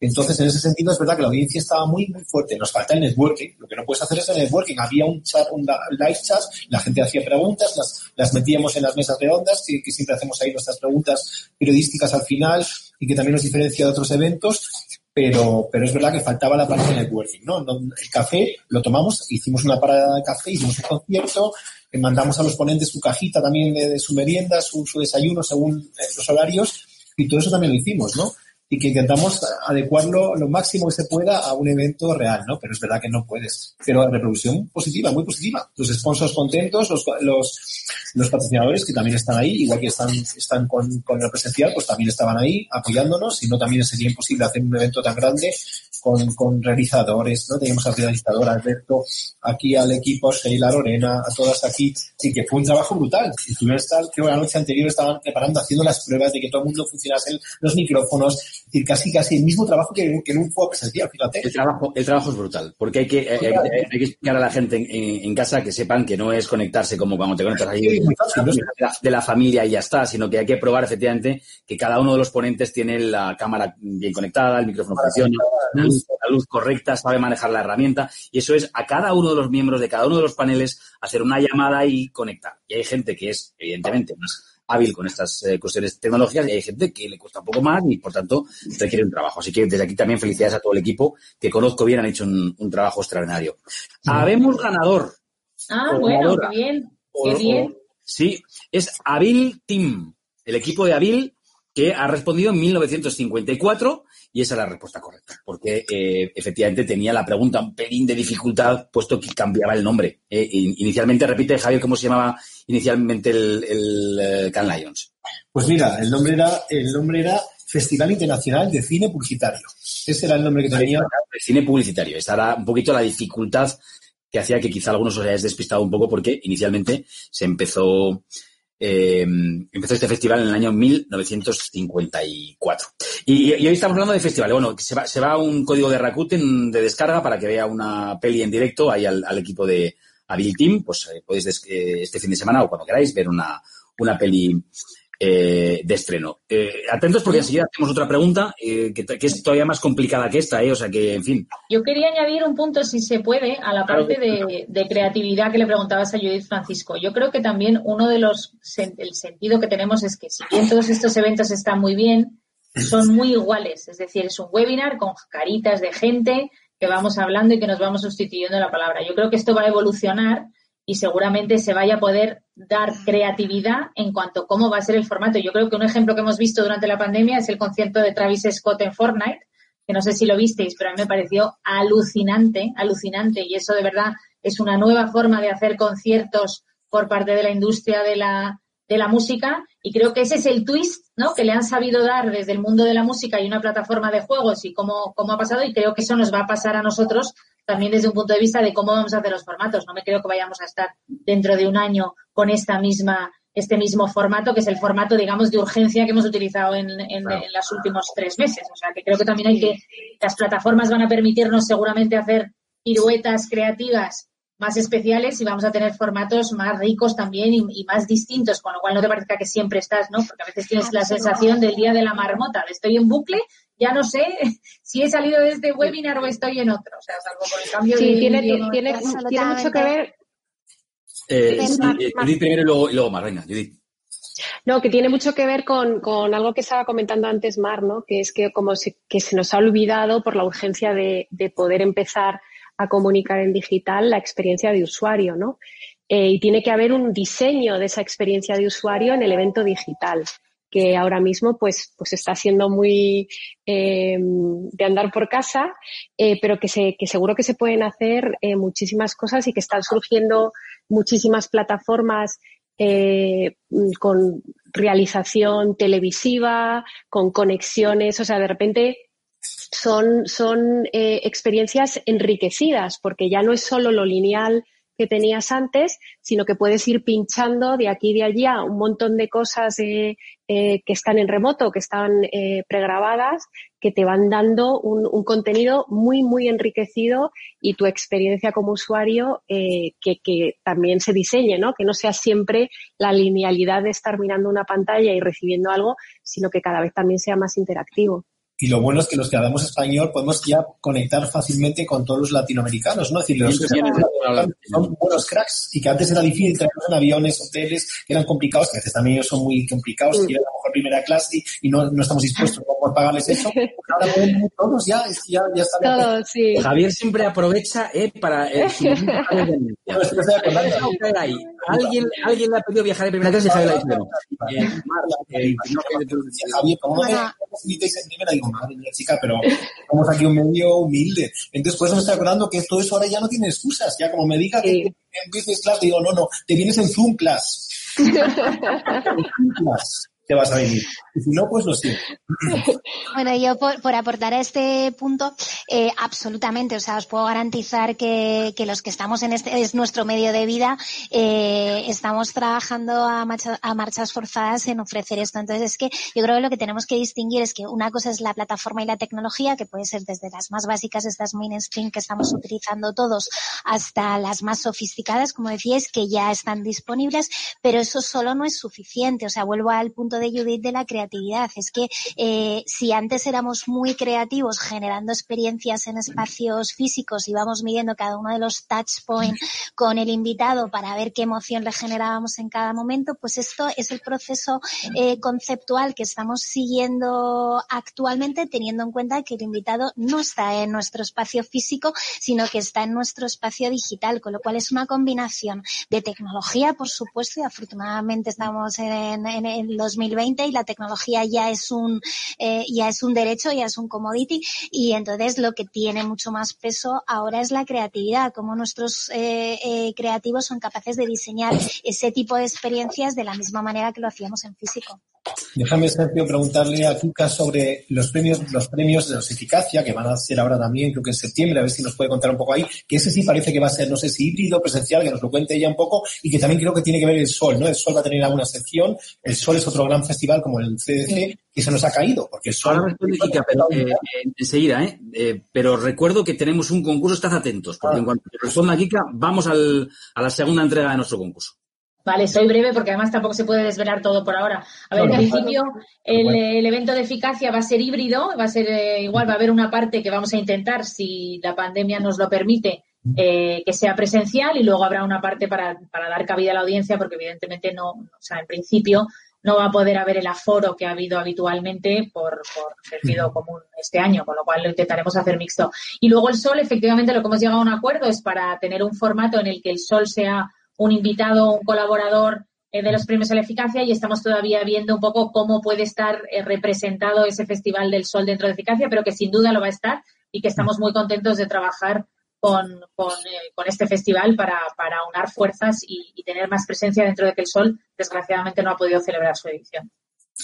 Entonces, en ese sentido, es verdad que la audiencia estaba muy, muy fuerte. Nos falta el networking. Lo que no puedes hacer es el networking. Había un chat, un live chat, la gente hacía preguntas, las, las metíamos en las mesas redondas, que, que siempre hacemos ahí nuestras preguntas periodísticas al final y que también nos diferencia de otros eventos. Pero, pero es verdad que faltaba la parte de networking, ¿no? El café lo tomamos, hicimos una parada de café, hicimos un concierto, mandamos a los ponentes su cajita también de, su merienda, su, su desayuno según eh, los horarios, y todo eso también lo hicimos, ¿no? Y que intentamos adecuarlo lo máximo que se pueda a un evento real, ¿no? Pero es verdad que no puedes. Pero reproducción positiva, muy positiva. Los sponsors contentos, los, los, los patrocinadores que también están ahí, igual que están, están con, con el presencial, pues también estaban ahí apoyándonos, si no también sería imposible hacer un evento tan grande con, con realizadores, ¿no? Teníamos al realizador Alberto, aquí al equipo, Sheila Lorena, a todas aquí, y que fue un trabajo brutal. Y creo que la noche anterior estaban preparando, haciendo las pruebas de que todo el mundo funcionase los micrófonos, es decir, casi casi el mismo trabajo que, que en un fue presencial, fíjate. El trabajo, el trabajo es brutal, porque hay que, eh, hay, hay, que explicar a la gente en, en, casa que sepan que no es conectarse como cuando te conectas ahí de, la, de la familia y ya está, sino que hay que probar efectivamente que cada uno de los ponentes tiene la cámara bien conectada, el micrófono funciona, la luz correcta, sabe manejar la herramienta y eso es a cada uno de los miembros de cada uno de los paneles hacer una llamada y conectar. Y hay gente que es, evidentemente, más hábil con estas eh, cuestiones tecnológicas y hay gente que le cuesta un poco más y, por tanto, requiere un trabajo. Así que desde aquí también felicidades a todo el equipo que conozco bien, han hecho un, trabajo extraordinario. Habemos ganador. Ah, bueno, qué bien. Qué bien. sí, es Avil Team, el equipo de Avil que ha respondido en 1954 y esa es la respuesta correcta, porque eh, efectivamente tenía la pregunta un pelín de dificultad, puesto que cambiaba el nombre. Eh, inicialmente, repite Javier, ¿cómo se llamaba inicialmente el, el eh, Can Lions? Pues mira, el nombre era, el nombre era Festival Internacional de Cine Publicitario. Ese era el nombre que tenía. cine publicitario. Esa era un poquito la dificultad que hacía que quizá algunos os hayáis despistado un poco porque inicialmente se empezó eh, empezó este festival en el año 1954. Y, y, hoy estamos hablando de festivales. Bueno, se va, se va un código de Rakuten de descarga para que vea una peli en directo ahí al, equipo de Avil Team. Pues eh, podéis eh, este fin de semana o cuando queráis ver una, una peli eh, de estreno. Eh, atentos porque enseguida hacemos otra pregunta eh, que, es todavía más complicada que esta, o sea que, en fin. Yo quería añadir un punto, si se puede, a la parte de, creatividad que le preguntabas a Judith Francisco. Yo creo que también uno de los, el sentido que tenemos es que si bien todos estos eventos están muy bien, son muy iguales. Es decir, es un webinar con caritas de gente que vamos hablando y que nos vamos sustituyendo la palabra. Yo creo que esto va a evolucionar y seguramente se vaya a poder dar creatividad en cuanto a cómo va a ser el formato. Yo creo que un ejemplo que hemos visto durante la pandemia es el concierto de Travis Scott en Fortnite, que no sé si lo visteis, pero a mí me pareció alucinante, alucinante, y eso de verdad es una nueva forma de hacer conciertos por parte de la industria de la, de la música y creo que ese es el twist ¿no? que le han sabido dar desde el mundo de la música y una plataforma de juegos y cómo, cómo ha pasado y creo que eso nos va a pasar a nosotros también desde un punto de vista de cómo vamos a hacer los formatos. No me creo que vayamos a estar dentro de un año con esta misma este mismo formato, que es el formato, digamos, de urgencia que hemos utilizado en, en, los últimos tres meses. O sea, que creo que también hay que, las plataformas van a permitirnos seguramente hacer piruetas creativas más especiales y vamos a tener formatos más ricos también y, más distintos, con lo cual no te parezca que siempre estás, ¿no? Porque a veces tienes la sensación del día de la marmota, estoy en bucle, ya no sé si he salido de este webinar o estoy en otro, o sea, salvo por el cambio sí, Tiene, tiene, tiene mucho que ver. Eh, eh, Judith primero y luego, y luego Mar, venga, Judith. No, que tiene mucho que ver con, con, algo que estaba comentando antes Mar, ¿no? Que es que como se, que se nos ha olvidado por la urgencia de, de poder empezar a comunicar en digital la experiencia de usuario, ¿no? Eh, y tiene que haber un diseño de esa experiencia de usuario en el evento digital que ahora mismo pues, pues está siendo muy eh, de andar por casa, eh, pero que, se, que seguro que se pueden hacer muchísimas cosas y que están surgiendo muchísimas plataformas con realización televisiva, con conexiones, o sea, de repente son, son eh, experiencias enriquecidas, porque ya no es solo lo lineal que tenías antes, sino que puedes ir pinchando de aquí y de allá un montón de cosas eh, eh, que están en remoto, que están pregrabadas, que te van dando un, un, contenido muy, muy enriquecido y tu experiencia como usuario que, que, también se diseñe, ¿no? Que no sea siempre la linealidad de estar mirando una pantalla y recibiendo algo, sino que cada vez también sea más interactivo. Y lo bueno es que los que hablamos español podemos ya conectar fácilmente con todos los latinoamericanos, ¿no? Es decir, los que son buenos cracks y que antes era difícil traerlos en aviones, hoteles, que eran complicados, que a veces también ellos son muy complicados, y a primera clase y no, no estamos dispuestos a pagarles eso. Pues ahora todos ya, ya, ya está Todos, sí. Javier siempre aprovecha eh, para... Eh, ¿Alguien, alguien le ha pedido viajar en primera clase y Javier la dice Javier, ¿cómo facilitéis en primera? Digo, madre mía, chica, pero estamos aquí un medio humilde. Entonces, pues me estoy acordando que todo eso ahora ya no tiene excusas. Ya como me diga que en business class, digo, no, no, te vienes en Zoom class. te vas a venir. Y si no, pues lo siento. Bueno, yo por, aportar a este punto, eh, absolutamente, o sea, os puedo garantizar que, que, los que estamos en este, es nuestro medio de vida, eh, estamos trabajando a, a, marchas forzadas en ofrecer esto. Entonces, es que yo creo que lo que tenemos que distinguir es que una cosa es la plataforma y la tecnología, que puede ser desde las más básicas, estas mainstream que estamos utilizando todos, hasta las más sofisticadas, como decíais, que ya están disponibles, pero eso solo no es suficiente. O sea, vuelvo al punto de Judith de la creatividad. Es que eh, si antes éramos muy creativos generando experiencias en espacios físicos y vamos midiendo cada uno de los touch points con el invitado para ver qué emoción le generábamos en cada momento, pues esto es el proceso eh, conceptual que estamos siguiendo actualmente teniendo en cuenta que el invitado no está en nuestro espacio físico, sino que está en nuestro espacio digital, con lo cual es una combinación de tecnología, por supuesto, y afortunadamente estamos en, en, en los 2020 y la tecnología ya es un, eh, ya es un derecho, ya es un commodity y entonces lo que tiene mucho más peso ahora es la creatividad, cómo nuestros eh, eh, creativos son capaces de diseñar ese tipo de experiencias de la misma manera que lo hacíamos en físico. Déjame, Sergio, preguntarle a Kika sobre los premios, los premios de los eficacia, que van a ser ahora también, creo que en septiembre, a ver si nos puede contar un poco ahí, que ese sí parece que va a ser, no sé si híbrido, presencial, que nos lo cuente ella un poco, y que también creo que tiene que ver el Sol, ¿no? El Sol va a tener alguna sección, el Sol es otro gran festival como el CDC, que se nos ha caído, porque el. Ahora responde Kika, pero eh, enseguida, ¿eh? ¿eh? Pero recuerdo que tenemos un concurso, estad atentos, porque ah. en cuanto responda Kika, vamos al, a la segunda entrega de nuestro concurso. Vale, soy breve porque además tampoco se puede desvelar todo por ahora. A ver, en principio el, evento de eficacia va a ser híbrido, va a ser eh, igual, va a haber una parte que vamos a intentar, si la pandemia nos lo permite, eh, que sea presencial y luego habrá una parte para, dar cabida a la audiencia porque evidentemente no, o sea, en principio no va a poder haber el aforo que ha habido habitualmente por, por sentido común este año, con lo cual lo intentaremos hacer mixto. Y luego el sol, efectivamente, lo que hemos llegado a un acuerdo es para tener un formato en el que el sol sea un invitado, un colaborador eh, de los premios a la eficacia y estamos todavía viendo un poco cómo puede estar eh, representado ese Festival del Sol dentro de eficacia, pero que sin duda lo va a estar y que estamos muy contentos de trabajar con, con, eh, este festival para, para unar fuerzas y, tener más presencia dentro de que el Sol, desgraciadamente, no ha podido celebrar su edición.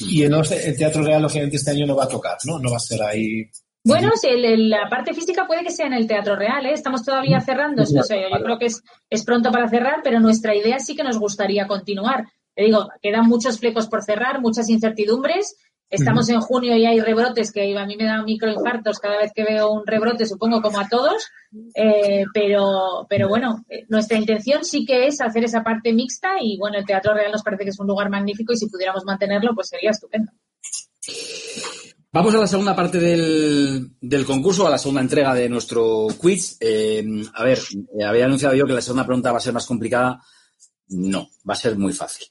Y el, el Teatro Real, lógicamente, este año no va a tocar, ¿no? No va a ser ahí bueno, si la parte física puede que sea en el Teatro Real, ¿eh? estamos todavía cerrando, no sé, yo creo que es, es pronto para cerrar, pero nuestra idea sí que nos gustaría continuar. Te digo, quedan muchos flecos por cerrar, muchas incertidumbres. Estamos en junio y hay rebrotes que a mí me dan microinfartos cada vez que veo un rebrote, supongo como a todos. Eh, pero, pero bueno, eh, nuestra intención sí que es hacer esa parte mixta y bueno, el Teatro Real nos parece que es un lugar magnífico y si pudiéramos mantenerlo, pues sería estupendo. Vamos a la segunda parte del, del, concurso, a la segunda entrega de nuestro quiz. Eh, a ver, había anunciado yo que la segunda pregunta va a ser más complicada. No, va a ser muy fácil.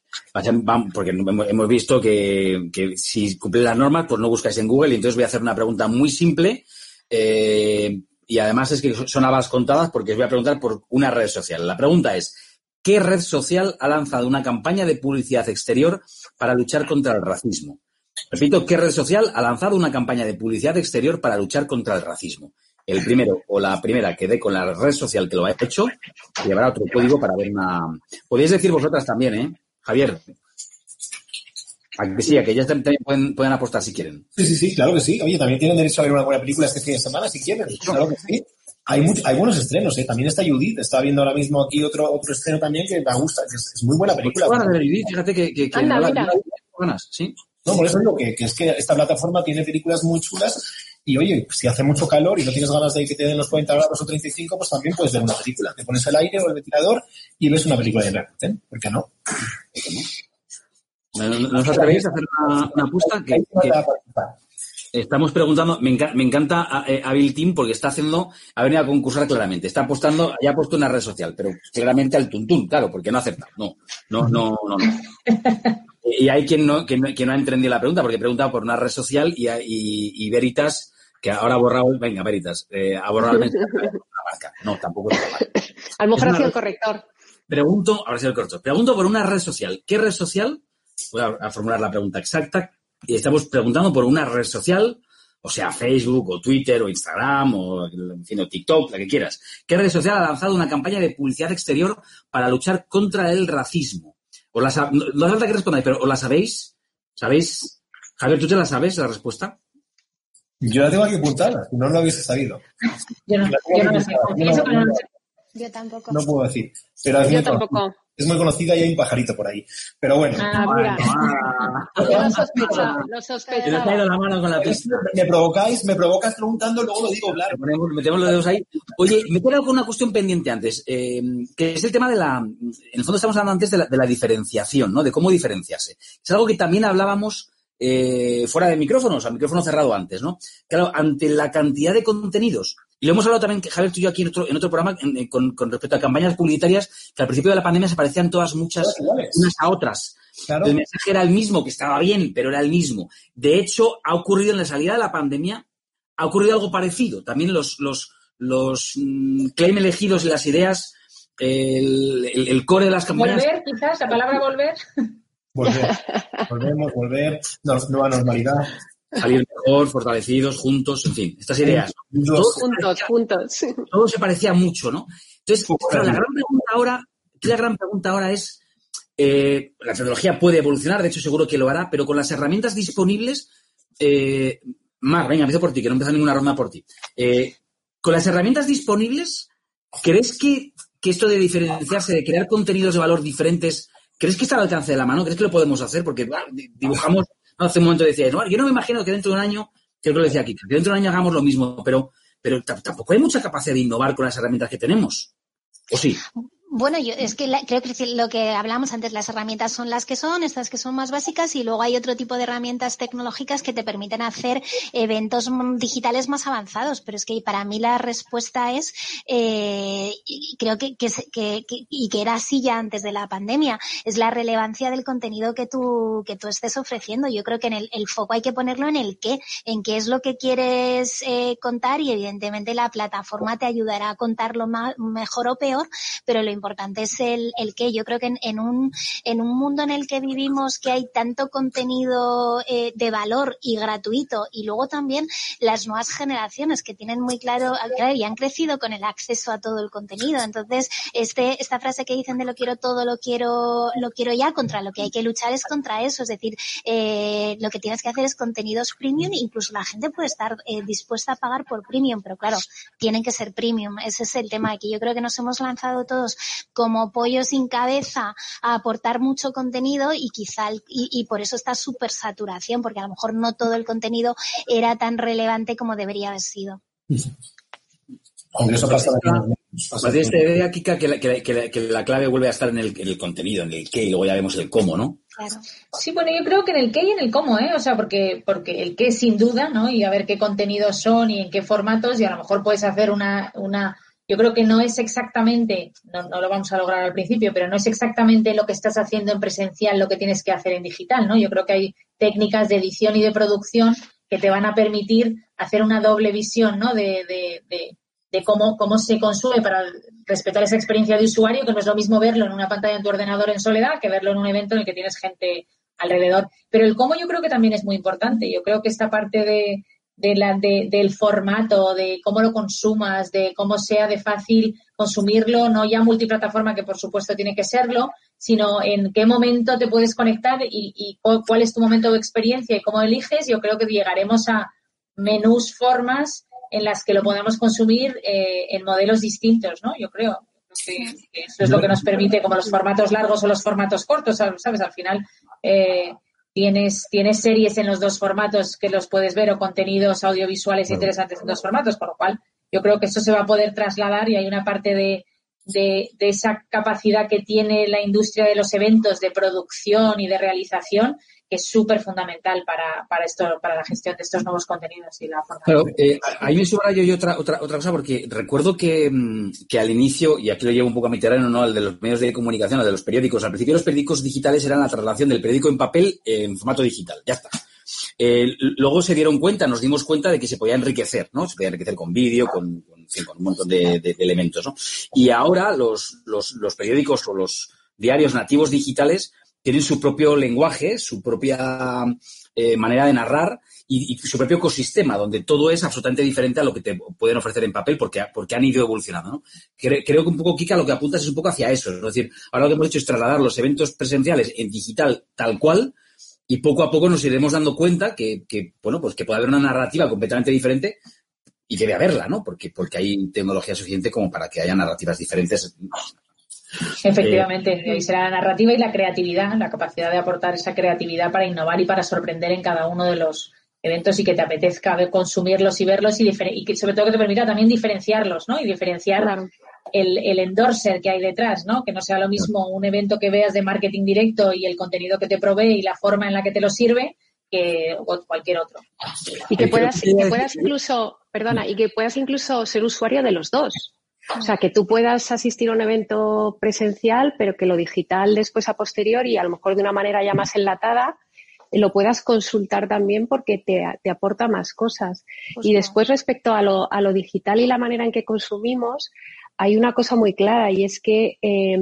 porque hemos visto que, si cumple las normas, pues no buscáis en Google. Y entonces voy a hacer una pregunta muy simple. Eh, y además es que son habas contadas porque os voy a preguntar por una red social. La pregunta es, ¿qué red social ha lanzado una campaña de publicidad exterior para luchar contra el racismo? Repito, ¿qué red social ha lanzado una campaña de publicidad exterior para luchar contra el racismo? El primero o la primera que dé con la red social que lo ha hecho llevará otro código para ver una. Podéis decir vosotras también, ¿eh? Javier. A que sí, a que ellas también pueden, apostar si quieren. Sí, sí, sí, claro que sí. Oye, también tienen derecho a ver una buena película este fin de semana si quieren. Claro que sí. Hay, hay buenos estrenos, ¿eh? También está Judith. Estaba viendo ahora mismo aquí otro, otro estreno también que me gusta, que es, muy buena película. Bueno, de Judith, fíjate que, que, Anda, mira. ¿sí? No, por eso digo que, que es que esta plataforma tiene películas muy chulas y oye, si hace mucho calor y no tienes ganas de que te den los 40 grados o 35, pues también puedes ver una película. Te pones el aire o el ventilador y ves una película de repente. ¿Por qué no? ¿Nos atrevéis a hacer una, una apuesta? Que, estamos preguntando, me, encanta a, eh, a, Bill Team porque está haciendo, ha venido a concursar claramente, está apostando, ya ha puesto una red social, pero claramente al tuntún, claro, porque no acepta. No, no, no, no. no. Y hay quien no, que no, ha entendido la pregunta, porque he preguntado por una red social y, y, Veritas, que ahora ha borrado, venga, Veritas, eh, ha borrado el mensaje. No, tampoco es la marca. A lo mejor ha sido el corrector. Pregunto, ahora sí el corrector. Pregunto por una red social. ¿Qué red social? Voy a, formular la pregunta exacta. Y estamos preguntando por una red social, o sea, Facebook, o Twitter, o Instagram, o, en TikTok, la que quieras. ¿Qué red social ha lanzado una campaña de publicidad exterior para luchar contra el racismo? O la, no, no hace falta que respondáis, pero ¿o la sabéis? ¿Sabéis? Javier, ¿tú te la sabes la respuesta? Yo la tengo aquí apuntada, no lo hubiese sabido. Yo no, yo no lo sé. Yo tampoco. No puedo decir. Pero es, muy tampoco. es muy conocida y hay un pajarito por ahí. Pero bueno. Ah, mira. Yo lo sospecho, lo sospecho. Yo he la mano con la pista. Me provocáis, me provocas preguntando, luego lo digo claro. Metemos los dedos ahí. Oye, me queda con una cuestión pendiente antes, eh, que es el tema de la... En el fondo estamos hablando antes de la, de la diferenciación, ¿no? De cómo diferenciarse. Es algo que también hablábamos eh, fuera de micrófonos, al micrófono cerrado antes, ¿no? Claro, ante la cantidad de contenidos, y lo hemos hablado también, Javier, tú y yo aquí en otro, en otro programa, eh, con, respecto a campañas publicitarias, que al principio de la pandemia se parecían todas muchas unas a otras. El mensaje era el mismo, que estaba bien, pero era el mismo. De hecho, ha ocurrido en la salida de la pandemia, ha ocurrido algo parecido. También los, los, los mm, claim elegidos y las ideas, el, el, core de las campañas. Volver, quizás, la palabra volver. volver, volvemos, volver, nueva normalidad. Salir mejor, fortalecidos, juntos, en fin, estas ideas. Juntos, juntos. Todo se parecía mucho, ¿no? Entonces, la gran pregunta ahora, la gran pregunta ahora es, eh, la tecnología puede evolucionar, de hecho seguro que lo hará, pero con las herramientas disponibles, eh, Mar, venga, empiezo por ti, que no empieza ninguna ronda por ti. Eh, con las herramientas disponibles, ¿crees que, esto de diferenciarse, de crear contenidos de valor diferentes, ¿crees que está al alcance de la mano? ¿Crees que lo podemos hacer? Porque dibujamos, hace un momento decía, yo no me imagino que dentro de un año, creo que lo decía aquí, que dentro de un año hagamos lo mismo, pero, pero tampoco hay mucha capacidad de innovar con las herramientas que tenemos. ¿O sí? Bueno, yo es que creo que lo que hablamos antes, las herramientas son las que son, estas que son más básicas, y luego hay otro tipo de herramientas tecnológicas que te permiten hacer eventos digitales más avanzados. Pero es que para mí la respuesta es, eh, creo que, que, que, y que era así ya antes de la pandemia, es la relevancia del contenido que tú, que tú estés ofreciendo. Yo creo que en el, el foco hay que ponerlo en el qué, en qué es lo que quieres eh, contar y evidentemente la plataforma te ayudará a contarlo mejor o peor, pero lo importante es el, el qué. Yo creo que en, un, en un mundo en el que vivimos que hay tanto contenido eh, de valor y gratuito y luego también las nuevas generaciones que tienen muy claro, y han crecido con el acceso a todo el contenido. Entonces, este, esta frase que dicen de lo quiero todo, lo quiero, lo quiero ya, contra lo que hay que luchar es contra eso. Es decir, eh, lo que tienes que hacer es contenidos premium, incluso la gente puede estar eh, dispuesta a pagar por premium, pero claro, tienen que ser premium. Ese es el tema aquí. Yo creo que nos hemos lanzado todos como pollo sin cabeza a aportar mucho contenido y quizá y, por eso está súper saturación, porque a lo mejor no todo el contenido era tan relevante como debería haber sido. Aunque eso pasa de esta idea, Kika, que la, que, la, clave vuelve a estar en el, contenido, en el qué, y luego ya vemos el cómo, ¿no? Claro. Sí, bueno, yo creo que en el qué y en el cómo, ¿eh? O sea, porque, porque el qué sin duda, ¿no? Y a ver qué contenidos son y en qué formatos, y a lo mejor puedes hacer una, una yo creo que no es exactamente, no, lo vamos a lograr al principio, pero no es exactamente lo que estás haciendo en presencial lo que tienes que hacer en digital, ¿no? Yo creo que hay técnicas de edición y de producción que te van a permitir hacer una doble visión, ¿no? De, de, de, de cómo, cómo se consume para respetar esa experiencia de usuario, que no es lo mismo verlo en una pantalla en tu ordenador en soledad que verlo en un evento en el que tienes gente alrededor. Pero el cómo yo creo que también es muy importante. Yo creo que esta parte de, de la, de, del formato, de cómo lo consumas, de cómo sea de fácil consumirlo, no ya multiplataforma, que por supuesto tiene que serlo, sino en qué momento te puedes conectar y, cuál es tu momento de experiencia y cómo eliges. Yo creo que llegaremos a menús, formas en las que lo podemos consumir eh, en modelos distintos, ¿no? Yo creo. Que, eso es lo que nos permite, como los formatos largos o los formatos cortos, ¿sabes? Al final, eh, Tienes, tienes series en los dos formatos que los puedes ver o contenidos audiovisuales interesantes en dos formatos, con lo cual yo creo que eso se va a poder trasladar y hay una parte de, de, de, esa capacidad que tiene la industria de los eventos de producción y de realización que es súper fundamental para, para, esto, para la gestión de estos nuevos contenidos y la forma. Claro, eh, ahí me subrayo yo otra, otra, otra cosa porque recuerdo que, mm, que, al inicio, y aquí lo llevo un poco a mi terreno, ¿no? Al de los medios de comunicación, al de los periódicos. Al principio los periódicos digitales eran la traslación del periódico en papel en formato digital. Ya está. Eh, luego se dieron cuenta, nos dimos cuenta de que se podía enriquecer, ¿no? Se podía enriquecer con vídeo, con, con, con, un montón de, de, de, elementos, ¿no? Y ahora los, los, los periódicos o los diarios nativos digitales tienen su propio lenguaje, su propia eh, manera de narrar y, su propio ecosistema, donde todo es absolutamente diferente a lo que te pueden ofrecer en papel porque, porque han ido evolucionando. creo, que un poco, Kika, lo que apuntas es un poco hacia eso. Es decir, ahora lo que hemos hecho es trasladar los eventos presenciales en digital tal cual y poco a poco nos iremos dando cuenta que, que bueno, pues que puede haber una narrativa completamente diferente y debe haberla, ¿no? Porque, porque hay tecnología suficiente como para que haya narrativas diferentes Efectivamente, ahí será la narrativa y la creatividad, la capacidad de aportar esa creatividad para innovar y para sorprender en cada uno de los eventos y que te apetezca consumirlos y verlos y, y que sobre todo que te permita también diferenciarlos, ¿no? Y diferenciar el, el endorser que hay detrás, ¿no? Que no sea lo mismo un evento que veas de marketing directo y el contenido que te provee y la forma en la que te lo sirve que cualquier otro. Y que puedas, que puedas incluso, perdona, y que puedas incluso ser usuario de los dos. O sea, que tú puedas asistir a un evento presencial, pero que lo digital después a posteriori, a lo mejor de una manera ya más enlatada, lo puedas consultar también porque te, te aporta más cosas. y después respecto a lo, a lo, digital y la manera en que consumimos, hay una cosa muy clara y es que eh,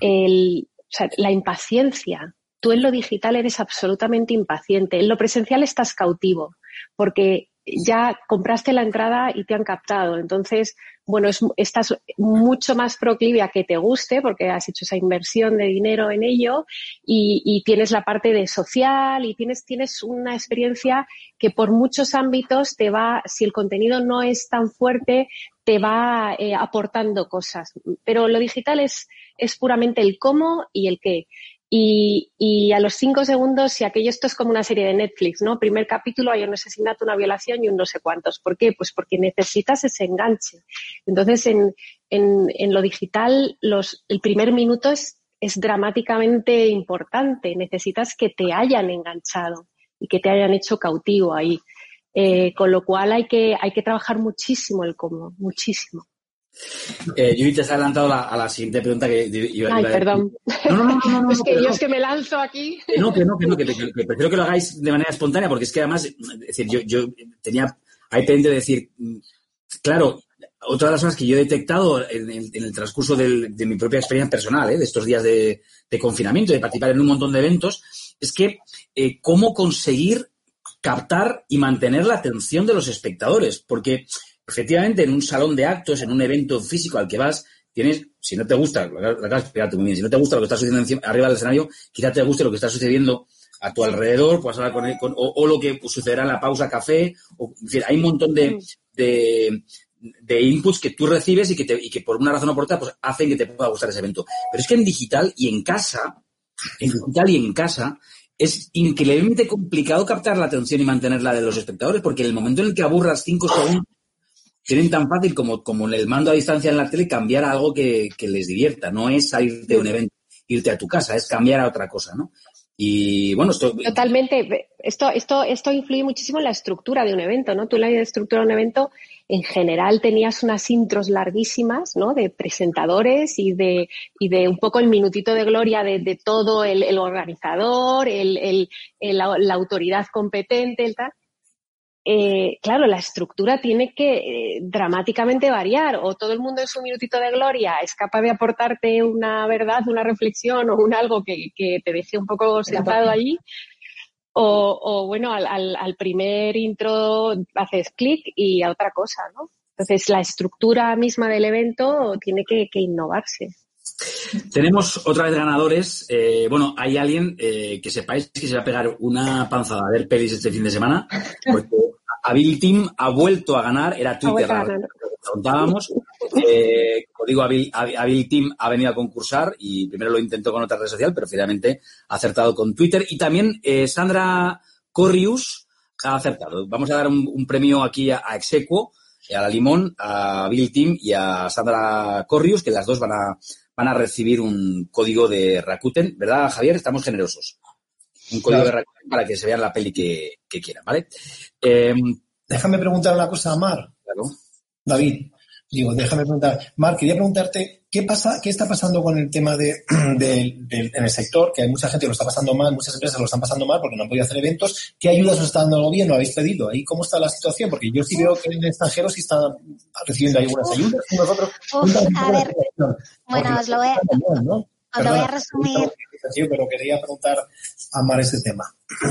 el, o sea, la impaciencia tú en lo digital eres absolutamente impaciente. En lo presencial estás cautivo, porque ya compraste la entrada y te han captado. Entonces, bueno, estás mucho más proclive a que te guste porque has hecho esa inversión de dinero en ello y, tienes la parte de social y tienes, tienes una experiencia que por muchos ámbitos te va, si el contenido no es tan fuerte, te va eh, aportando cosas. Pero lo digital es, es puramente el cómo y el qué. Y, y, a los cinco segundos, si aquello esto es como una serie de Netflix, ¿no? Primer capítulo hay un asesinato, una violación y un no sé cuántos. ¿Por qué? Pues porque necesitas ese enganche. Entonces, en, en, en lo digital, los, el primer minuto es, es dramáticamente importante. Necesitas que te hayan enganchado y que te hayan hecho cautivo ahí. Eh, con lo cual hay que, hay que trabajar muchísimo el cómo, muchísimo. Eh, Judith, te has adelantado a la siguiente pregunta que iba, Ay, perdón. No, no, no, no, es que yo es que me lanzo aquí. No, que no, que no, que, prefiero que lo hagáis de manera espontánea, porque es que además, es decir, yo, yo tenía ahí pendiente de decir, claro, otra de las cosas que yo he detectado en el, transcurso de mi propia experiencia personal, ¿eh? de estos días de, confinamiento, de participar en un montón de eventos, es que eh, cómo conseguir captar y mantener la atención de los espectadores, porque efectivamente en un salón de actos, en un evento físico al que vas, tienes, si no te gusta, muy bien, si no te gusta lo que está sucediendo arriba del escenario, quizá te guste lo que está sucediendo a tu alrededor, puedes hablar con, o, lo que sucederá en la pausa café, o, hay un montón de, de, inputs que tú recibes y que, te, y que por una razón o por otra pues hacen que te pueda gustar ese evento. Pero es que en digital y en casa, en digital y en casa, es increíblemente complicado captar la atención y mantenerla de los espectadores, porque en el momento en el que aburras cinco segundos, tienen tan fácil como, como en el mando a distancia en la tele cambiar a algo que, les divierta. No es salir de un evento, irte a tu casa, es cambiar a otra cosa, ¿no? Y bueno, esto... Totalmente. Esto, esto, esto influye muchísimo en la estructura de un evento, ¿no? Tú la estructura de un evento, en general tenías unas intros larguísimas, ¿no? De presentadores y de, y de un poco el minutito de gloria de, todo el, organizador, el, el, la, la, autoridad competente, el tal eh, claro, la estructura tiene que eh, dramáticamente variar. O todo el mundo en su minutito de gloria es capaz de aportarte una verdad, una reflexión o un algo que, te deje un poco sentado allí. O, bueno, al, primer intro haces clic y a otra cosa, ¿no? Entonces, la estructura misma del evento tiene que, innovarse. Tenemos otra vez ganadores. Eh, bueno, hay alguien que sepáis que se va a pegar una panzada a ver pelis este fin de semana, porque Abil Team ha vuelto a ganar, era Twitter, lo contábamos. Eh, como digo, Abil, Team ha venido a concursar y primero lo intentó con otra red social, pero finalmente ha acertado con Twitter. Y también eh, Sandra Corrius ha acertado. Vamos a dar un, premio aquí a, Exequo, a la Limón, a Bill Team y a Sandra Corrius, que las dos van a, van a recibir un código de Rakuten. ¿Verdad, Javier? Estamos generosos un código de para que se vea la peli que, quieran, ¿vale? Em, déjame preguntar una cosa a Mar. Claro. David, digo, déjame preguntar. Mar, quería preguntarte, ¿qué pasa, qué está pasando con el tema de, en el sector? Que hay mucha gente que lo está pasando mal, muchas empresas lo están pasando mal porque no han podido hacer eventos. ¿Qué ayudas os está dando el gobierno? ¿Habéis pedido? ¿Ahí cómo está la situación? Porque yo sí veo que en el extranjero sí están recibiendo algunas ayudas y nosotros... a ver, bueno, os lo voy a... Os lo voy a resumir. Pero quería preguntar a Mar ese tema.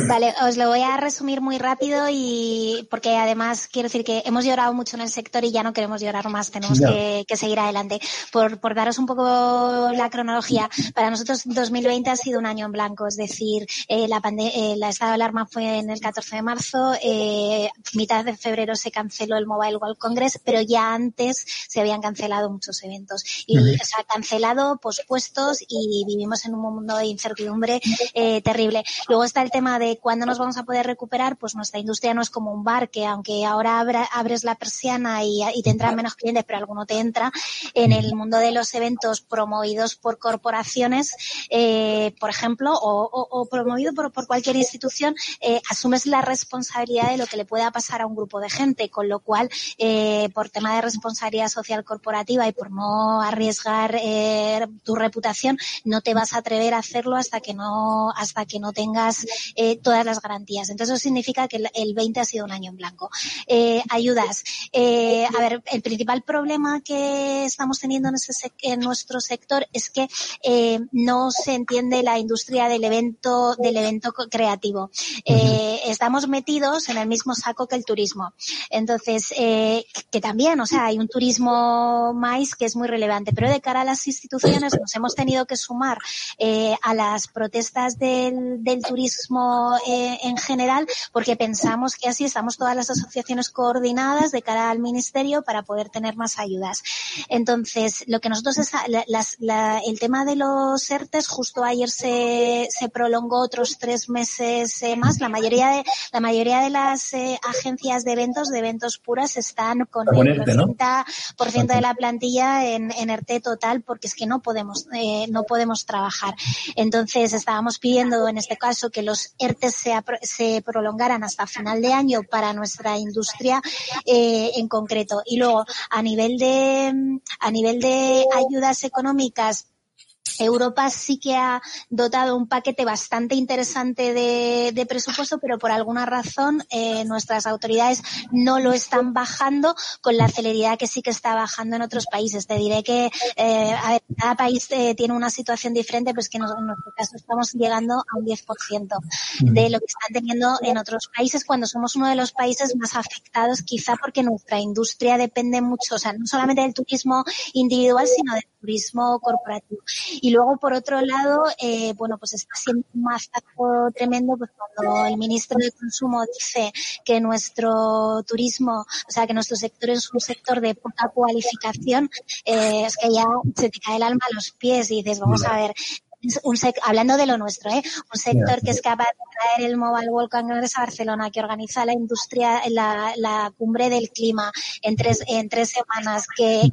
Vale, os lo voy a resumir muy rápido y porque además quiero decir que hemos llorado mucho en el sector y ya no queremos llorar más, tenemos que, seguir adelante. Por, por, daros un poco la cronología, para nosotros 2020 ha sido un año en blanco, es decir, eh, la eh, la estado de alarma fue en el 14 de marzo, eh, mitad de febrero se canceló el Mobile World Congress, pero ya antes se habían cancelado muchos eventos y se ha cancelado, pospuestos y vivimos en un mundo de incertidumbre eh, terrible. Luego está el tema de cuándo nos vamos a poder recuperar, pues nuestra industria no es como un bar que aunque ahora abres la persiana y, te entran menos clientes, pero alguno te entra, en el mundo de los eventos promovidos por corporaciones, eh, por ejemplo, o, promovido por, cualquier institución, eh, asumes la responsabilidad de lo que le pueda pasar a un grupo de gente, con lo cual, eh, por tema de responsabilidad social corporativa y por no arriesgar tu reputación, no te vas a atrever a hacerlo hasta que no, hasta que no tengas eh, todas las garantías. Entonces eso significa que el, 20 ha sido un año en blanco. Eh, ayudas. Eh, a ver, el principal problema que estamos teniendo en, en nuestro sector es que no se entiende la industria del evento, del evento creativo. estamos metidos en el mismo saco que el turismo. Entonces, que también, o sea, hay un turismo más que es muy relevante, pero de cara a las instituciones nos hemos tenido que sumar a las protestas del, turismo en general porque pensamos que así estamos todas las asociaciones coordinadas de cara al ministerio para poder tener más ayudas. Entonces, lo que nosotros es el tema de los ERTES, justo ayer se, se prolongó otros tres meses eh, más. La mayoría de, la mayoría de las eh, agencias de eventos, de eventos puras, están con el 90% de la plantilla en, en ERTE total porque es que no podemos, eh, no podemos trabajar. Entonces, estábamos pidiendo en este caso que los ERTES se, se prolongaran hasta final de año para nuestra industria eh, en concreto. Y luego, a nivel de, a nivel de ayudas económicas, Europa sí que ha dotado un paquete bastante interesante de, presupuesto, pero por alguna razón eh, nuestras autoridades no lo están bajando con la celeridad que sí que está bajando en otros países. Te diré que eh, a ver, cada país eh, tiene una situación diferente, pero es que en nuestro caso estamos llegando a un 10% de lo que están teniendo en otros países cuando somos uno de los países más afectados, quizá porque nuestra industria depende mucho, o sea, no solamente del turismo individual, sino del turismo corporativo. Y luego, por otro lado, eh, bueno, pues está siendo un mazazo tremendo pues cuando el ministro de Consumo dice que nuestro turismo, o sea, que nuestro sector es un sector de poca cualificación, eh, es que ya se te cae el alma a los pies y dices, vamos a ver, un hablando de lo nuestro, ¿eh? un sector que es capaz de traer el Mobile World Congress a Barcelona, que organiza la industria, la, la cumbre del clima en tres, en tres semanas, que, es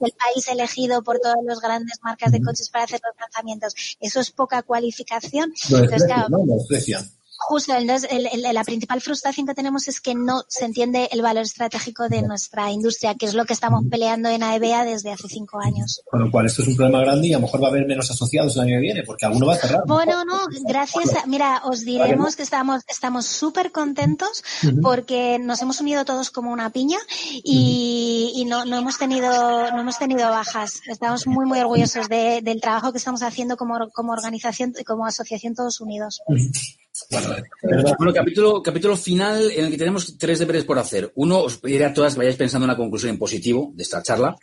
el país elegido por todas las grandes marcas de coches para hacer los lanzamientos. Eso es poca cualificación. Entonces, claro, Justo, la principal frustración que tenemos es que no se entiende el valor estratégico de nuestra industria, que es lo que estamos peleando en AEBA desde hace cinco años. Con lo cual, esto es un problema grande y a lo mejor va a haber menos asociados el año que viene, porque alguno va a cerrar. Bueno, no, gracias. mira, os diremos que estamos estamos súper contentos porque nos hemos unido todos como una piña y, no, no, hemos tenido no hemos tenido bajas. Estamos muy, muy orgullosos del trabajo que estamos haciendo como, como organización, como asociación todos unidos. Bueno, capítulo, capítulo final en el que tenemos tres deberes por hacer. Uno, os pediré a todas que vayáis pensando en una conclusión en positivo de esta charla.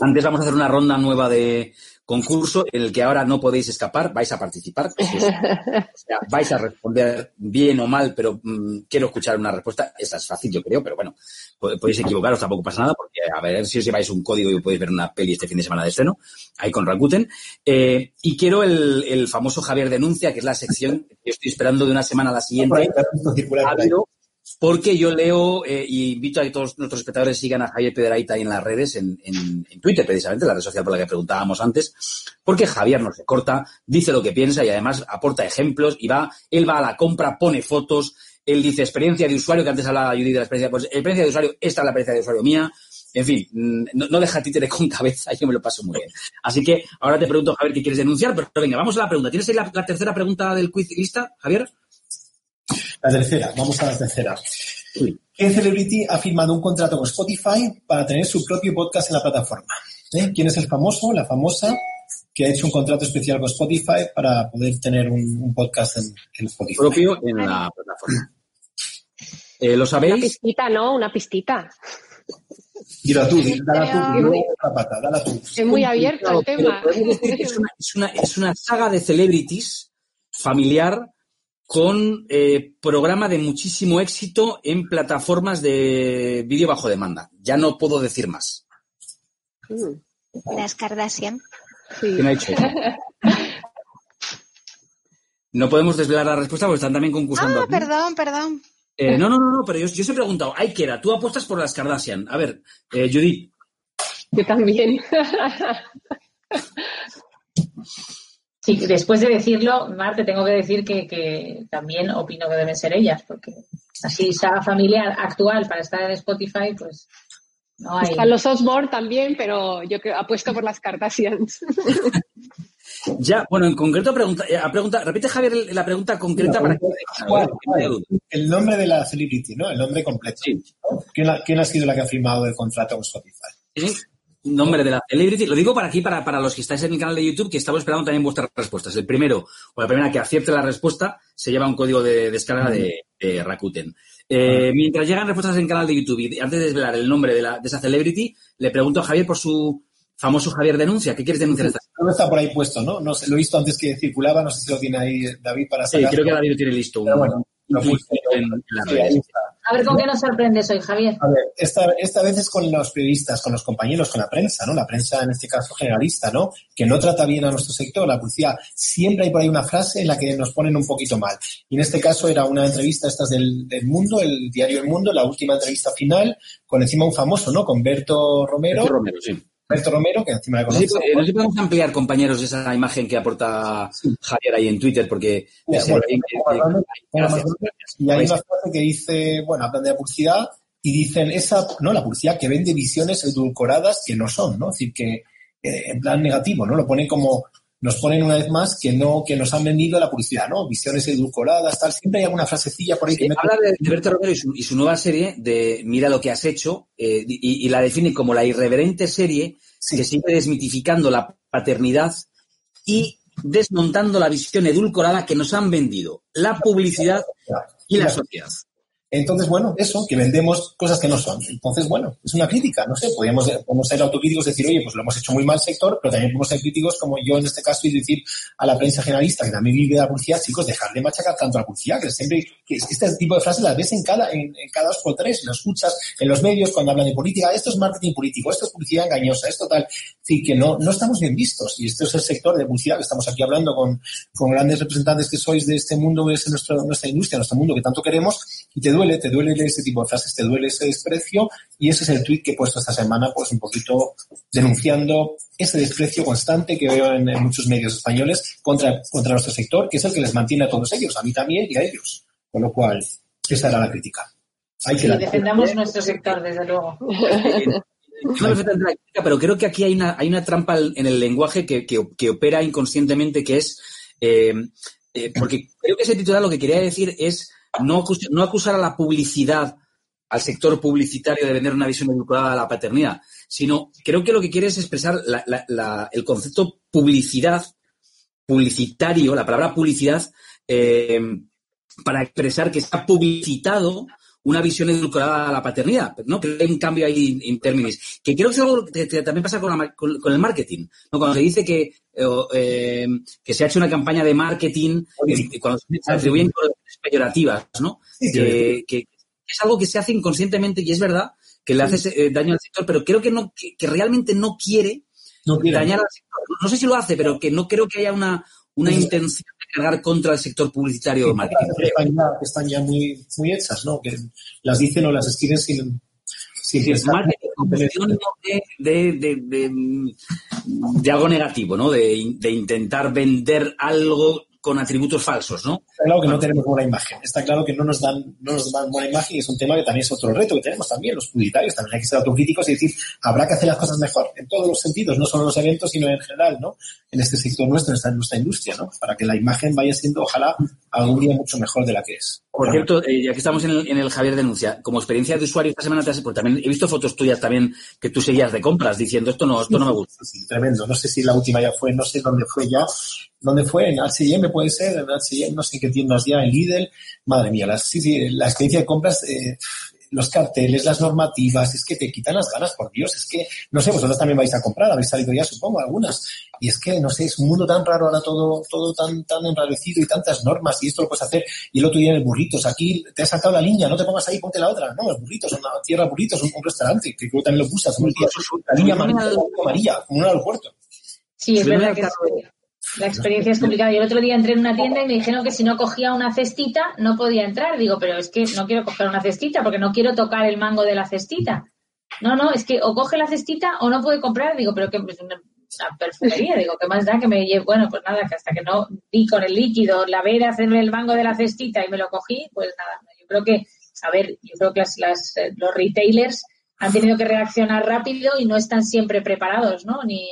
Antes vamos a hacer una ronda nueva de, concurso en el que ahora no podéis escapar, vais a participar. vais a responder bien o mal, pero mm, quiero escuchar una respuesta. Esa es fácil, yo creo, pero bueno, podéis equivocaros, tampoco pasa nada, porque a ver si os lleváis un código y podéis ver una peli este fin de semana de estreno, ahí con Rakuten. Eh, y quiero el, famoso Javier Denuncia, que es la sección que estoy esperando de una semana a la siguiente porque yo leo eh, y invito a que todos nuestros espectadores sigan a Javier Pedraita ahí en las redes, en, Twitter precisamente, la red social por la que preguntábamos antes, porque Javier no se corta, dice lo que piensa y además aporta ejemplos y va, él va a la compra, pone fotos, él dice experiencia de usuario, que antes hablaba Judy de la experiencia, pues experiencia de usuario, esta es la experiencia de usuario mía, en fin, mm, no, deja títere con cabeza, yo me lo paso muy bien. Así que ahora te pregunto, Javier, qué quieres denunciar, pero venga, vamos a la pregunta. ¿Tienes ahí la, la tercera pregunta del quiz lista, Javier? La tercera, vamos a la tercera. ¿Qué celebrity ha firmado un contrato con Spotify para tener su propio podcast en la plataforma? ¿Eh? ¿Quién es el famoso, la famosa, que ha hecho un contrato especial con Spotify para poder tener un, podcast en, Spotify? Propio en la plataforma. Eh, ¿Lo sabéis? Una pistita, ¿no? Una pistita. Dila tú, dala tú, Es muy abierto el tema. Es una, es una saga de celebrities familiar con eh, programa de muchísimo éxito en plataformas de vídeo bajo demanda. Ya no puedo decir más. Mm. Las Kardashian. ¿Quién ha hecho No podemos desvelar la respuesta porque están también concursando. Ah, perdón, perdón. Eh, no, no, no, no, pero yo, yo os he preguntado, ay, era, tú apuestas por las Kardashian. A ver, eh, Judith. Yo también. Sí, después de decirlo, Marte, tengo que decir que, también opino que deben ser ellas, porque así saga familiar actual para estar en Spotify, pues no hay. Están los Osborne también, pero yo creo, apuesto por las Kardashians. Ya, bueno, en concreto, pregunta, eh, pregunta repite Javier la pregunta concreta para que... El nombre de la celebrity, ¿no? El nombre completo. ¿Quién, ha sido la que ha firmado el contrato con Spotify? Sí nombre de la celebrity. Lo digo para aquí, para, para los que estáis en mi canal de YouTube, que estamos esperando también vuestras respuestas. El primero, o la primera que acierte la respuesta, se lleva un código de descarga de, Rakuten. Eh, mientras llegan respuestas en el canal de YouTube y antes de desvelar el nombre de, la, de esa celebrity, le pregunto a Javier por su famoso Javier denuncia. ¿Qué quieres denunciar esta No está por ahí puesto, ¿no? no sé, lo he visto antes que circulaba, no sé si lo tiene ahí David para sacar. Sí, creo que David lo tiene listo. bueno, a ver con qué nos sorprendes hoy, Javier. A ver, esta, esta vez es con los periodistas, con los compañeros, con la prensa, ¿no? La prensa, en este caso, generalista, ¿no? Que no trata bien a nuestro sector, la policía. Siempre hay por ahí una frase en la que nos ponen un poquito mal. Y en este caso era una entrevista, estas del, del Mundo, el diario El Mundo, la última entrevista final, con encima un famoso, ¿no? Con Berto Romero. Berto Romero, sí Alberto Romero, que encima le conoce. No sé si podemos ampliar, compañeros, esa imagen que aporta Javier ahí en Twitter, porque... y hay una frase que dice, bueno, hablan de la publicidad y dicen esa, no, la publicidad que vende visiones edulcoradas que no son, ¿no? Es decir, que eh, en plan negativo, ¿no? Lo ponen como nos ponen una vez más que no, que nos han vendido la publicidad, ¿no? Visiones edulcoradas, tal. Siempre hay alguna frasecilla por ahí que me... Habla de Berto Romero y su, nueva serie de Mira lo que has hecho eh, y, la define como la irreverente serie que sigue desmitificando la paternidad y desmontando la visión edulcorada que nos han vendido la publicidad y la sociedad. Entonces, bueno, eso, que vendemos cosas que no son. Entonces, bueno, es una crítica, no sé, podríamos, podemos ser autocríticos y decir, oye, pues lo hemos hecho muy mal sector, pero también podemos ser críticos como yo en este caso y decir a la prensa generalista que también vive de la publicidad, chicos, dejar de machacar tanto a la publicidad, que siempre, que este tipo de frases las ves en cada, en, cada dos por tres, lo escuchas en los medios cuando hablan de política, esto es marketing político, esto es publicidad engañosa, esto tal. Sí, que no, no estamos bien vistos. Y este es el sector de publicidad que estamos aquí hablando con, con grandes representantes que sois de este mundo, de nuestro, nuestra industria, nuestro mundo que tanto queremos, y te duele, te duele ese tipo de frases, te duele ese desprecio, y ese es el tuit que he puesto esta semana, pues un poquito denunciando ese desprecio constante que veo en, muchos medios españoles contra, contra nuestro sector, que es el que les mantiene a todos ellos, a mí también y a ellos. Con lo cual, esa era la crítica. Hay que defendamos nuestro sector, desde luego. pero creo que aquí hay una, hay una trampa en el lenguaje que, que, opera inconscientemente, que es, eh, eh, porque creo que ese titular lo que quería decir es no, no acusar a la publicidad, al sector publicitario de vender una visión educada a la paternidad, sino creo que lo que quiere es expresar el concepto publicidad, publicitario, la palabra publicidad, eh, para expresar que está publicitado una visión edulcorada a la paternidad, ¿no? Que hay un cambio ahí en términos. Que creo que es algo que, también pasa con, el marketing, ¿no? Cuando se dice que, eh, que se ha hecho una campaña de marketing, eh, cuando se atribuyen cosas peyorativas, ¿no? que, es algo que se hace inconscientemente y es verdad que le hace eh, daño al sector, pero creo que no que, realmente no quiere, dañar al sector. No sé si lo hace, pero que no creo que haya una, una intención cargar contra el sector publicitario o marketing. están ya muy, muy hechas, ¿no? Que las dicen o las escriben sin, sin sí, marketing de, de, de, de, algo negativo, ¿no? De, de intentar vender algo con atributos falsos, ¿no? Está claro que no tenemos buena imagen. Está claro que no nos dan, no nos dan buena imagen y es un tema que también es otro reto que tenemos también, los publicitarios. También hay que ser autocríticos y decir, habrá que hacer las cosas mejor en todos los sentidos, no solo en los eventos, sino en general, ¿no? En este sector nuestro, en nuestra industria, ¿no? Para que la imagen vaya siendo, ojalá, algún día mucho mejor de la que es. Por cierto, eh, ya que estamos en el, en el, Javier Denuncia, como experiencia de usuario esta semana, te porque también he visto fotos tuyas también que tú seguías de compras diciendo esto no, esto no me gusta. Sí, tremendo. No sé si la última ya fue, no sé dónde fue ya, ¿Dónde fue? En H&M puede ser, en H&M, no sé qué tiendas ya, en Lidl. Madre mía, la, sí, sí, la experiencia de compras, eh, los carteles, las normativas, es que te quitan las ganas, por Dios. Es que, no sé, vosotros también vais a comprar, habéis salido ya, supongo, algunas. Y es que, no sé, es un mundo tan raro ahora, todo, todo tan, tan enrarecido y tantas normas, y esto lo puedes hacer. Y el otro día en el burritos, aquí te has sacado la línea, no te pongas ahí, ponte la otra. No, los burritos, una tierra burritos, un, un restaurante, que creo que también lo usas, la línea amarilla, amarilla, como un aeropuerto. Sí, es verdad que la experiencia es complicada. Yo el otro día entré en una tienda y me dijeron que si no cogía una cestita no podía entrar. Digo, pero es que no quiero coger una cestita porque no quiero tocar el mango de la cestita. No, no, es que o coge la cestita o no puede comprar. Digo, pero que es una, perfumería. Digo, ¿qué más da que me lleve? Bueno, pues nada, que hasta que no di con el líquido, la vera, hacerme el mango de la cestita y me lo cogí, pues nada. Yo creo que, a ver, yo creo que las, eh, los retailers han tenido que reaccionar rápido y no están siempre preparados, ¿no? Ni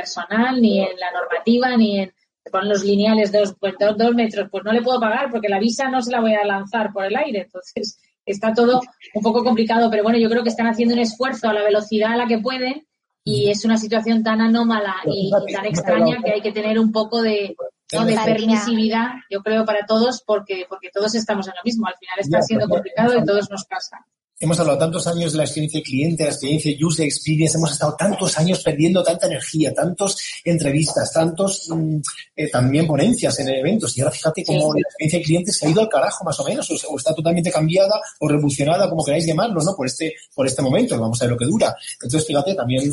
personal, ni en la normativa, ni en ponen los lineales dos, pues, dos, metros, pues no le puedo pagar porque la visa no se la voy a lanzar por el aire. Entonces, está todo un poco complicado, pero bueno, yo creo que están haciendo un esfuerzo a la velocidad a la que pueden y es una situación tan anómala y, tan extraña que hay que tener un poco de, permisividad, yo creo, para todos, porque, porque todos estamos en lo mismo. Al final está siendo complicado y todos nos pasa hemos hablado tantos años de la experiencia cliente, la experiencia user experience, hemos estado tantos años perdiendo tanta energía, tantos entrevistas, tantos mm, eh, también ponencias en eventos. Y ahora fíjate cómo la experiencia cliente se ha ido al carajo más o menos, o, está totalmente cambiada o revolucionada, como queráis llamarlo, ¿no? Por este, por este momento, vamos a ver lo que dura. Entonces, fíjate, también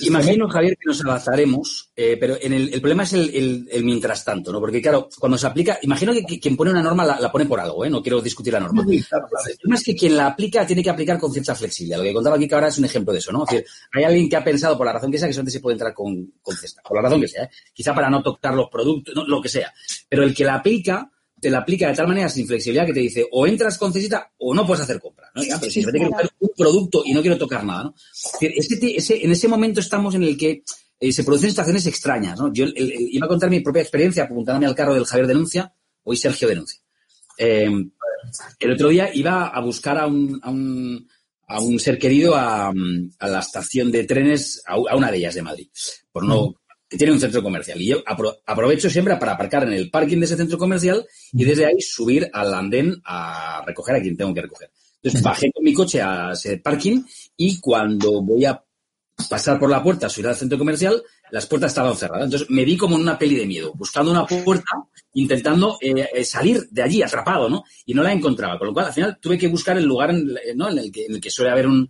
Imagino, Javier, que nos adaptaremos, eh, pero en el, el, problema es el, el, mientras tanto, ¿no? Porque, claro, cuando se aplica, imagino que, quien pone una norma la, pone por algo, ¿eh? No quiero discutir la norma. El problema es que quien la aplica tiene que aplicar con cierta flexibilidad. Lo que contaba aquí que ahora es un ejemplo de eso, ¿no? Es decir, hay alguien que ha pensado, por la razón que sea, que solamente se puede entrar con, con cesta, por la razón que sea, ¿eh? Quizá para no tocar los productos, no, lo que sea. Pero el que la aplica te la aplica de tal manera sin flexibilidad que te dice o entras con cesita o no puedes hacer compra. ¿no? pero si quiero un producto y no quiero tocar nada, ¿no? Ese, en ese momento estamos en el que eh, se producen situaciones extrañas, ¿no? Yo iba a contar mi propia experiencia apuntándome al carro del Javier Denuncia, hoy Sergio Denuncia. Em, el otro día iba a buscar a un, a un, a un ser querido a, a, la estación de trenes, a, una de ellas de Madrid, por no que tiene un centro comercial. Y yo aprovecho siempre para aparcar en el parking de ese centro comercial y desde ahí subir al andén a recoger a quien tengo que recoger. Entonces bajé con mi coche a ese parking y cuando voy a pasar por la puerta, subir al centro comercial, las puertas estaban cerradas. Entonces me vi como en una peli de miedo, buscando una puerta, intentando eh, salir de allí atrapado, ¿no? Y no la encontraba. Con lo cual, al final tuve que buscar el lugar ¿no? en, el, que, en el que suele haber un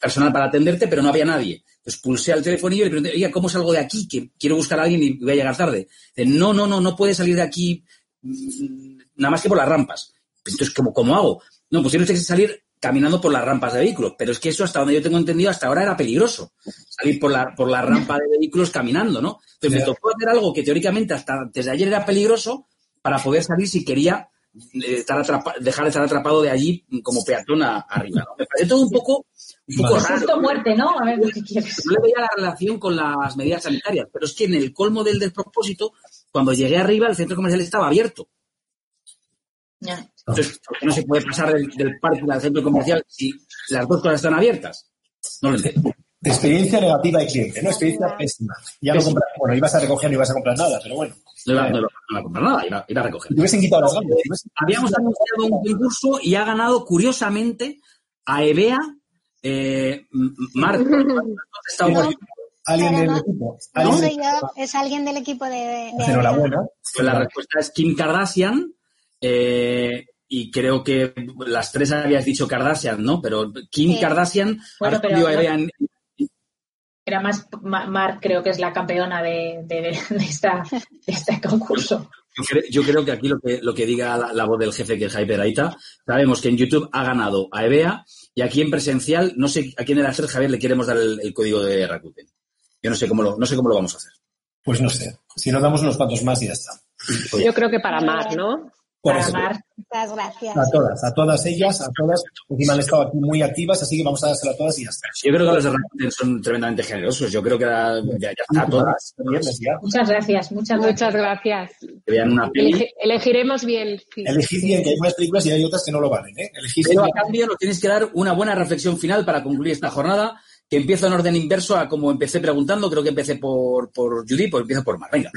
personal para atenderte, pero no había nadie. Pues pulsé al telefonillo y le pregunté, oiga, ¿cómo salgo de aquí? Que quiero buscar a alguien y voy a llegar tarde. Dice, no, no, no, no puede salir de aquí mm, nada más que por las rampas. Pues entonces, ¿cómo, cómo hago? No, pues tiene usted que salir caminando por las rampas de vehículos. Pero es que eso, hasta donde yo tengo entendido, hasta ahora era peligroso. Salir por la, por la rampa de vehículos caminando, ¿no? Entonces me tocó hacer algo que teóricamente hasta desde ayer era peligroso para poder salir si quería estar dejar de estar atrapado de allí como peatón arriba. Me parece todo un poco un poco raro. muerte, ¿no? A ver No le veía la relación con las medidas sanitarias, pero es que en el colmo del despropósito, cuando llegué arriba, el centro comercial estaba abierto. Entonces, ¿por qué no se puede pasar del, parque al centro comercial si las dos cosas están abiertas? No lo entiendo. Experiencia negativa de cliente, ¿no? Experiencia pésima. Ya no compras, bueno, ibas a recoger, no ibas a comprar nada, pero bueno. No iba, a comprar nada, iba, iba a recoger. Te hubiesen quitado las ganas. Habíamos anunciado un concurso y ha ganado, curiosamente, a EBEA eh, Marco, alguien del equipo. no soy yo, es alguien del equipo de. Enhorabuena. Pues la respuesta es Kim Kardashian. Eh, y creo que las tres habías dicho Kardashian, ¿no? Pero Kim Kardashian bueno, pero, era más Mark, creo que es la campeona de, de, esta, este concurso. Yo creo que aquí lo que, lo que diga la, voz del jefe, que es Jaime Aita, sabemos que en YouTube ha ganado a EBEA y aquí en presencial, no sé a quién era hacer Javier, le queremos dar el, código de Rakuten. Yo no sé cómo lo, no sé cómo lo vamos a hacer. Pues no sé. Si nos damos unos cuantos más y ya está. Yo creo que para Mar, ¿no? Muchas gracias. A todas, a todas ellas, a todas. Encima han estado aquí muy activas, así que vamos a dárselo a todas y ya está. Yo creo que los de Rakuten son tremendamente generosos. Yo creo que ya, está a todas. Muchas gracias, muchas, muchas gracias. una elegiremos bien. Elegid bien, que hay unas películas y hay otras que no lo valen. ¿eh? Pero a cambio nos tienes que dar una buena reflexión final para concluir esta jornada que empiezo en orden inverso a como empecé preguntando, creo que empecé por, por Judith, pues empiezo por Mar. Venga.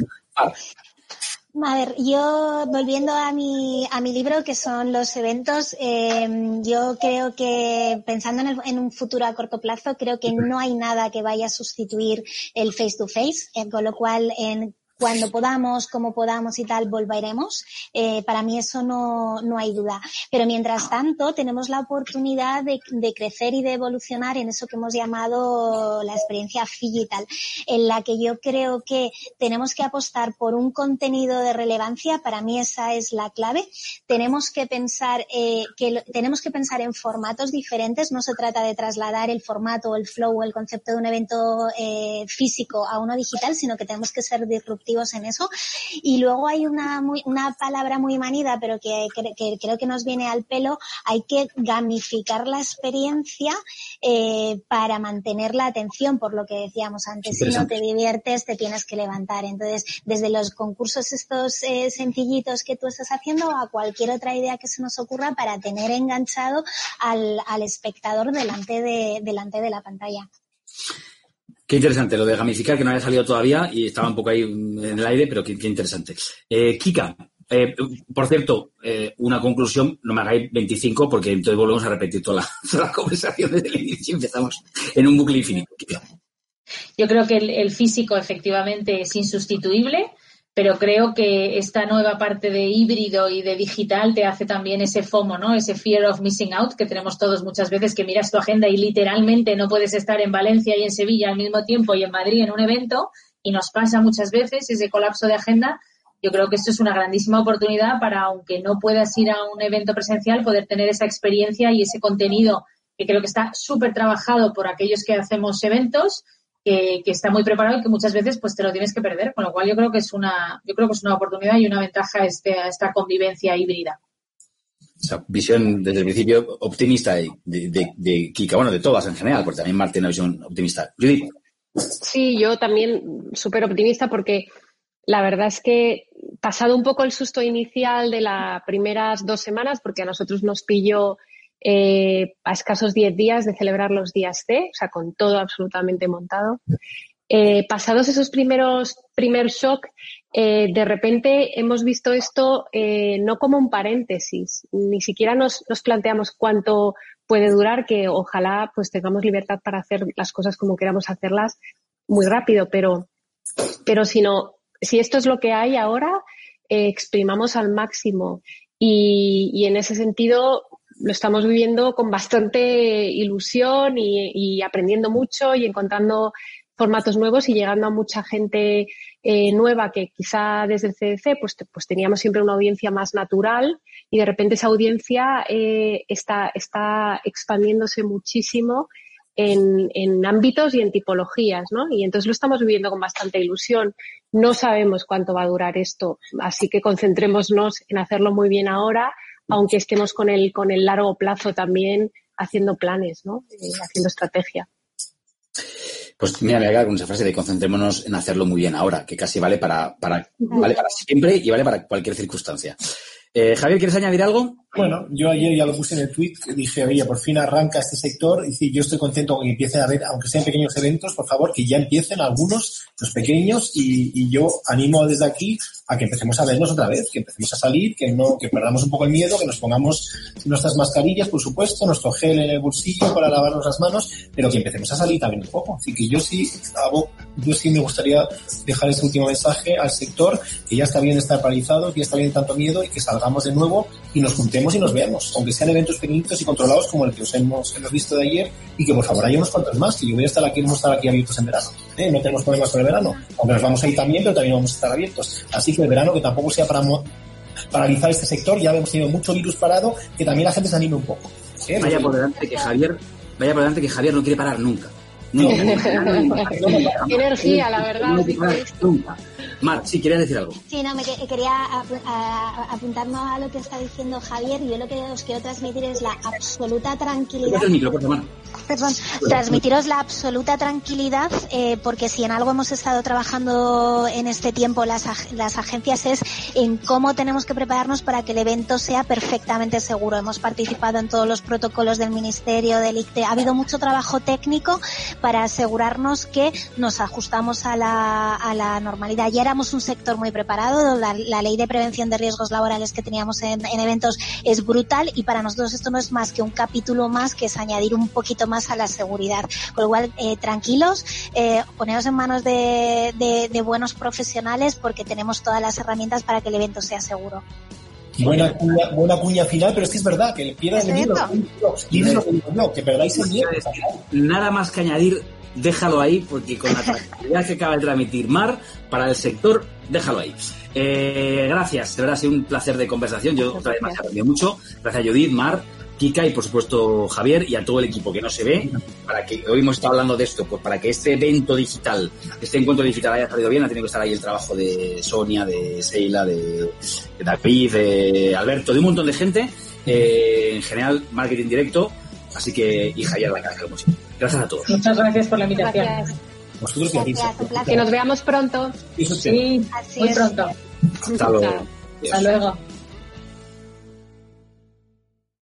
A ver, yo volviendo a mi, a mi libro, que son los eventos, eh, yo creo que pensando en, en, un futuro a corto plazo, creo que no hay nada que vaya a sustituir el face to face, eh, con lo cual en cuando podamos, como podamos y tal, volveremos. Eh, para mí eso no, no hay duda. Pero mientras tanto, tenemos la oportunidad de, de, crecer y de evolucionar en eso que hemos llamado la experiencia digital, en la que yo creo que tenemos que apostar por un contenido de relevancia. Para mí esa es la clave. Tenemos que pensar eh, que tenemos que pensar en formatos diferentes. No se trata de trasladar el formato, el flow, el concepto de un evento eh, físico a uno digital, sino que tenemos que ser disruptivos disruptivos en eso. Y luego hay una, una palabra muy manida, pero que, creo que nos viene al pelo, hay que gamificar la experiencia eh, para mantener la atención, por lo que decíamos antes. Si no te diviertes, te tienes que levantar. Entonces, desde los concursos estos eh, sencillitos que tú estás haciendo a cualquier otra idea que se nos ocurra para tener enganchado al, espectador delante de, delante de la pantalla. Qué interesante lo de gamificar, que no había salido todavía y estaba un poco ahí en el aire, pero qué, interesante. Eh, Kika, eh, por cierto, eh, una conclusión, no me hagáis 25 porque entonces volvemos a repetir toda la, conversación desde el inicio y empezamos en un bucle infinito. Yo creo que el, físico efectivamente es insustituible pero creo que esta nueva parte de híbrido y de digital te hace también ese FOMO, ¿no? Ese fear of missing out que tenemos todos muchas veces que miras tu agenda y literalmente no puedes estar en Valencia y en Sevilla al mismo tiempo y en Madrid en un evento y nos pasa muchas veces ese colapso de agenda. Yo creo que esto es una grandísima oportunidad para, aunque no puedas ir a un evento presencial, poder tener esa experiencia y ese contenido que creo que está súper trabajado por aquellos que hacemos eventos que, está muy preparado y que muchas veces pues te lo tienes que perder, con lo cual yo creo que es una, yo creo que es una oportunidad y una ventaja este, esta convivencia híbrida. Esa visión desde el principio optimista de, de, Kika, bueno, de todas en general, porque también Marta tiene una visión optimista. Judith. Sí, yo también súper optimista porque la verdad es que pasado un poco el susto inicial de las primeras dos semanas, porque a nosotros nos pilló eh, a escasos 10 días de celebrar los días C, o sea, con todo absolutamente montado. Eh, pasados esos primeros primer shock, eh, de repente hemos visto esto no como un paréntesis, ni siquiera nos, planteamos cuánto puede durar, que ojalá pues tengamos libertad para hacer las cosas como queramos hacerlas muy rápido, pero, pero si si esto es lo que hay ahora, exprimamos al máximo. Y, y, en ese sentido, lo estamos viviendo con bastante ilusión y, aprendiendo mucho y encontrando formatos nuevos y llegando a mucha gente eh, nueva que quizá desde el CDC pues, pues teníamos siempre una audiencia más natural y de repente esa audiencia eh, está, está expandiéndose muchísimo en, en, ámbitos y en tipologías, ¿no? Y entonces lo estamos viviendo con bastante ilusión. No sabemos cuánto va a durar esto, así que concentrémonos en hacerlo muy bien ahora aunque estemos con el, con el largo plazo también haciendo planes, ¿no? Eh, haciendo estrategia. Pues mira, me voy con esa frase de concentrémonos en hacerlo muy bien ahora, que casi vale para, para, vale para siempre y vale para cualquier circunstancia. Eh, Javier, ¿quieres añadir algo? Bueno, yo ayer ya lo puse en el tweet, dije, oye, por fin arranca este sector, y yo estoy contento con que empiecen a haber, aunque sean pequeños eventos, por favor, que ya empiecen algunos, los pequeños, y, yo animo desde aquí a que empecemos a vernos otra vez, que empecemos a salir, que no, que perdamos un poco el miedo, que nos pongamos nuestras mascarillas, por supuesto, nuestro gel en el bolsillo para lavarnos las manos, pero que empecemos a salir también un poco. Así que yo sí hago, yo sí me gustaría dejar este último mensaje al sector, que ya está bien estar paralizado, que ya está bien tanto miedo, y que salgamos de nuevo y nos juntemos y nos veamos, aunque sean eventos pequeñitos y controlados como el que os hemos, hemos visto de ayer y que por favor haya unos cuantos más, que yo voy a estar aquí, vamos a estar aquí abiertos en verano. ¿eh? No tenemos problemas con el verano, aunque nos vamos a ir también, pero también vamos a estar abiertos. Así que el verano que tampoco sea para paralizar este sector, ya hemos tenido mucho virus parado, que también la gente se anime un poco. ¿eh? Vaya por delante que Javier, vaya por delante que Javier no quiere parar nunca. No, energía, la verdad. Mar, sí, quería decir algo. Sí, no, me quería apuntarnos a lo que está diciendo Javier. Yo lo que os quiero transmitir es la absoluta tranquilidad. Perdón, transmitiros la absoluta tranquilidad, eh, porque si en algo hemos estado trabajando en este tiempo las, las agencias es en cómo tenemos que prepararnos para que el evento sea perfectamente seguro. Hemos participado en todos los protocolos del Ministerio, del ICTE. Ha habido mucho trabajo técnico para asegurarnos que nos ajustamos a la, a la normalidad. Ya éramos un sector muy preparado, la, ley de prevención de riesgos laborales que teníamos en, eventos es brutal y para nosotros esto no es más que un capítulo más que es añadir un poquito más a la seguridad. Con lo cual, eh, tranquilos, eh, poneros en manos de, de, buenos profesionales porque tenemos todas las herramientas para que el evento sea seguro. Buena cuña, buena cuña final, pero es que es verdad que pierdas el miedo. que perdáis el miedo. Nada más que añadir, déjalo ahí, porque con la tranquilidad que acaba de transmitir Mar para el sector, déjalo ahí. Eh, gracias, de verdad ha sido un placer de conversación. Yo otra vez me ha aprendido mucho. Gracias a Judith, Mar, Kika y por supuesto Javier y a todo el equipo que no se ve, para que hoy hemos estado hablando de esto, pues para que este evento digital, este encuentro digital haya salido bien, ha tenido que estar ahí el trabajo de Sonia, de Seila, de, David, de Alberto, de un montón de gente, eh, en general marketing directo, así que y Javier la cara, como siempre. Gracias a todos. Muchas gracias por la invitación. que nos veamos pronto. Sí, muy pronto. Hasta luego. Hasta luego.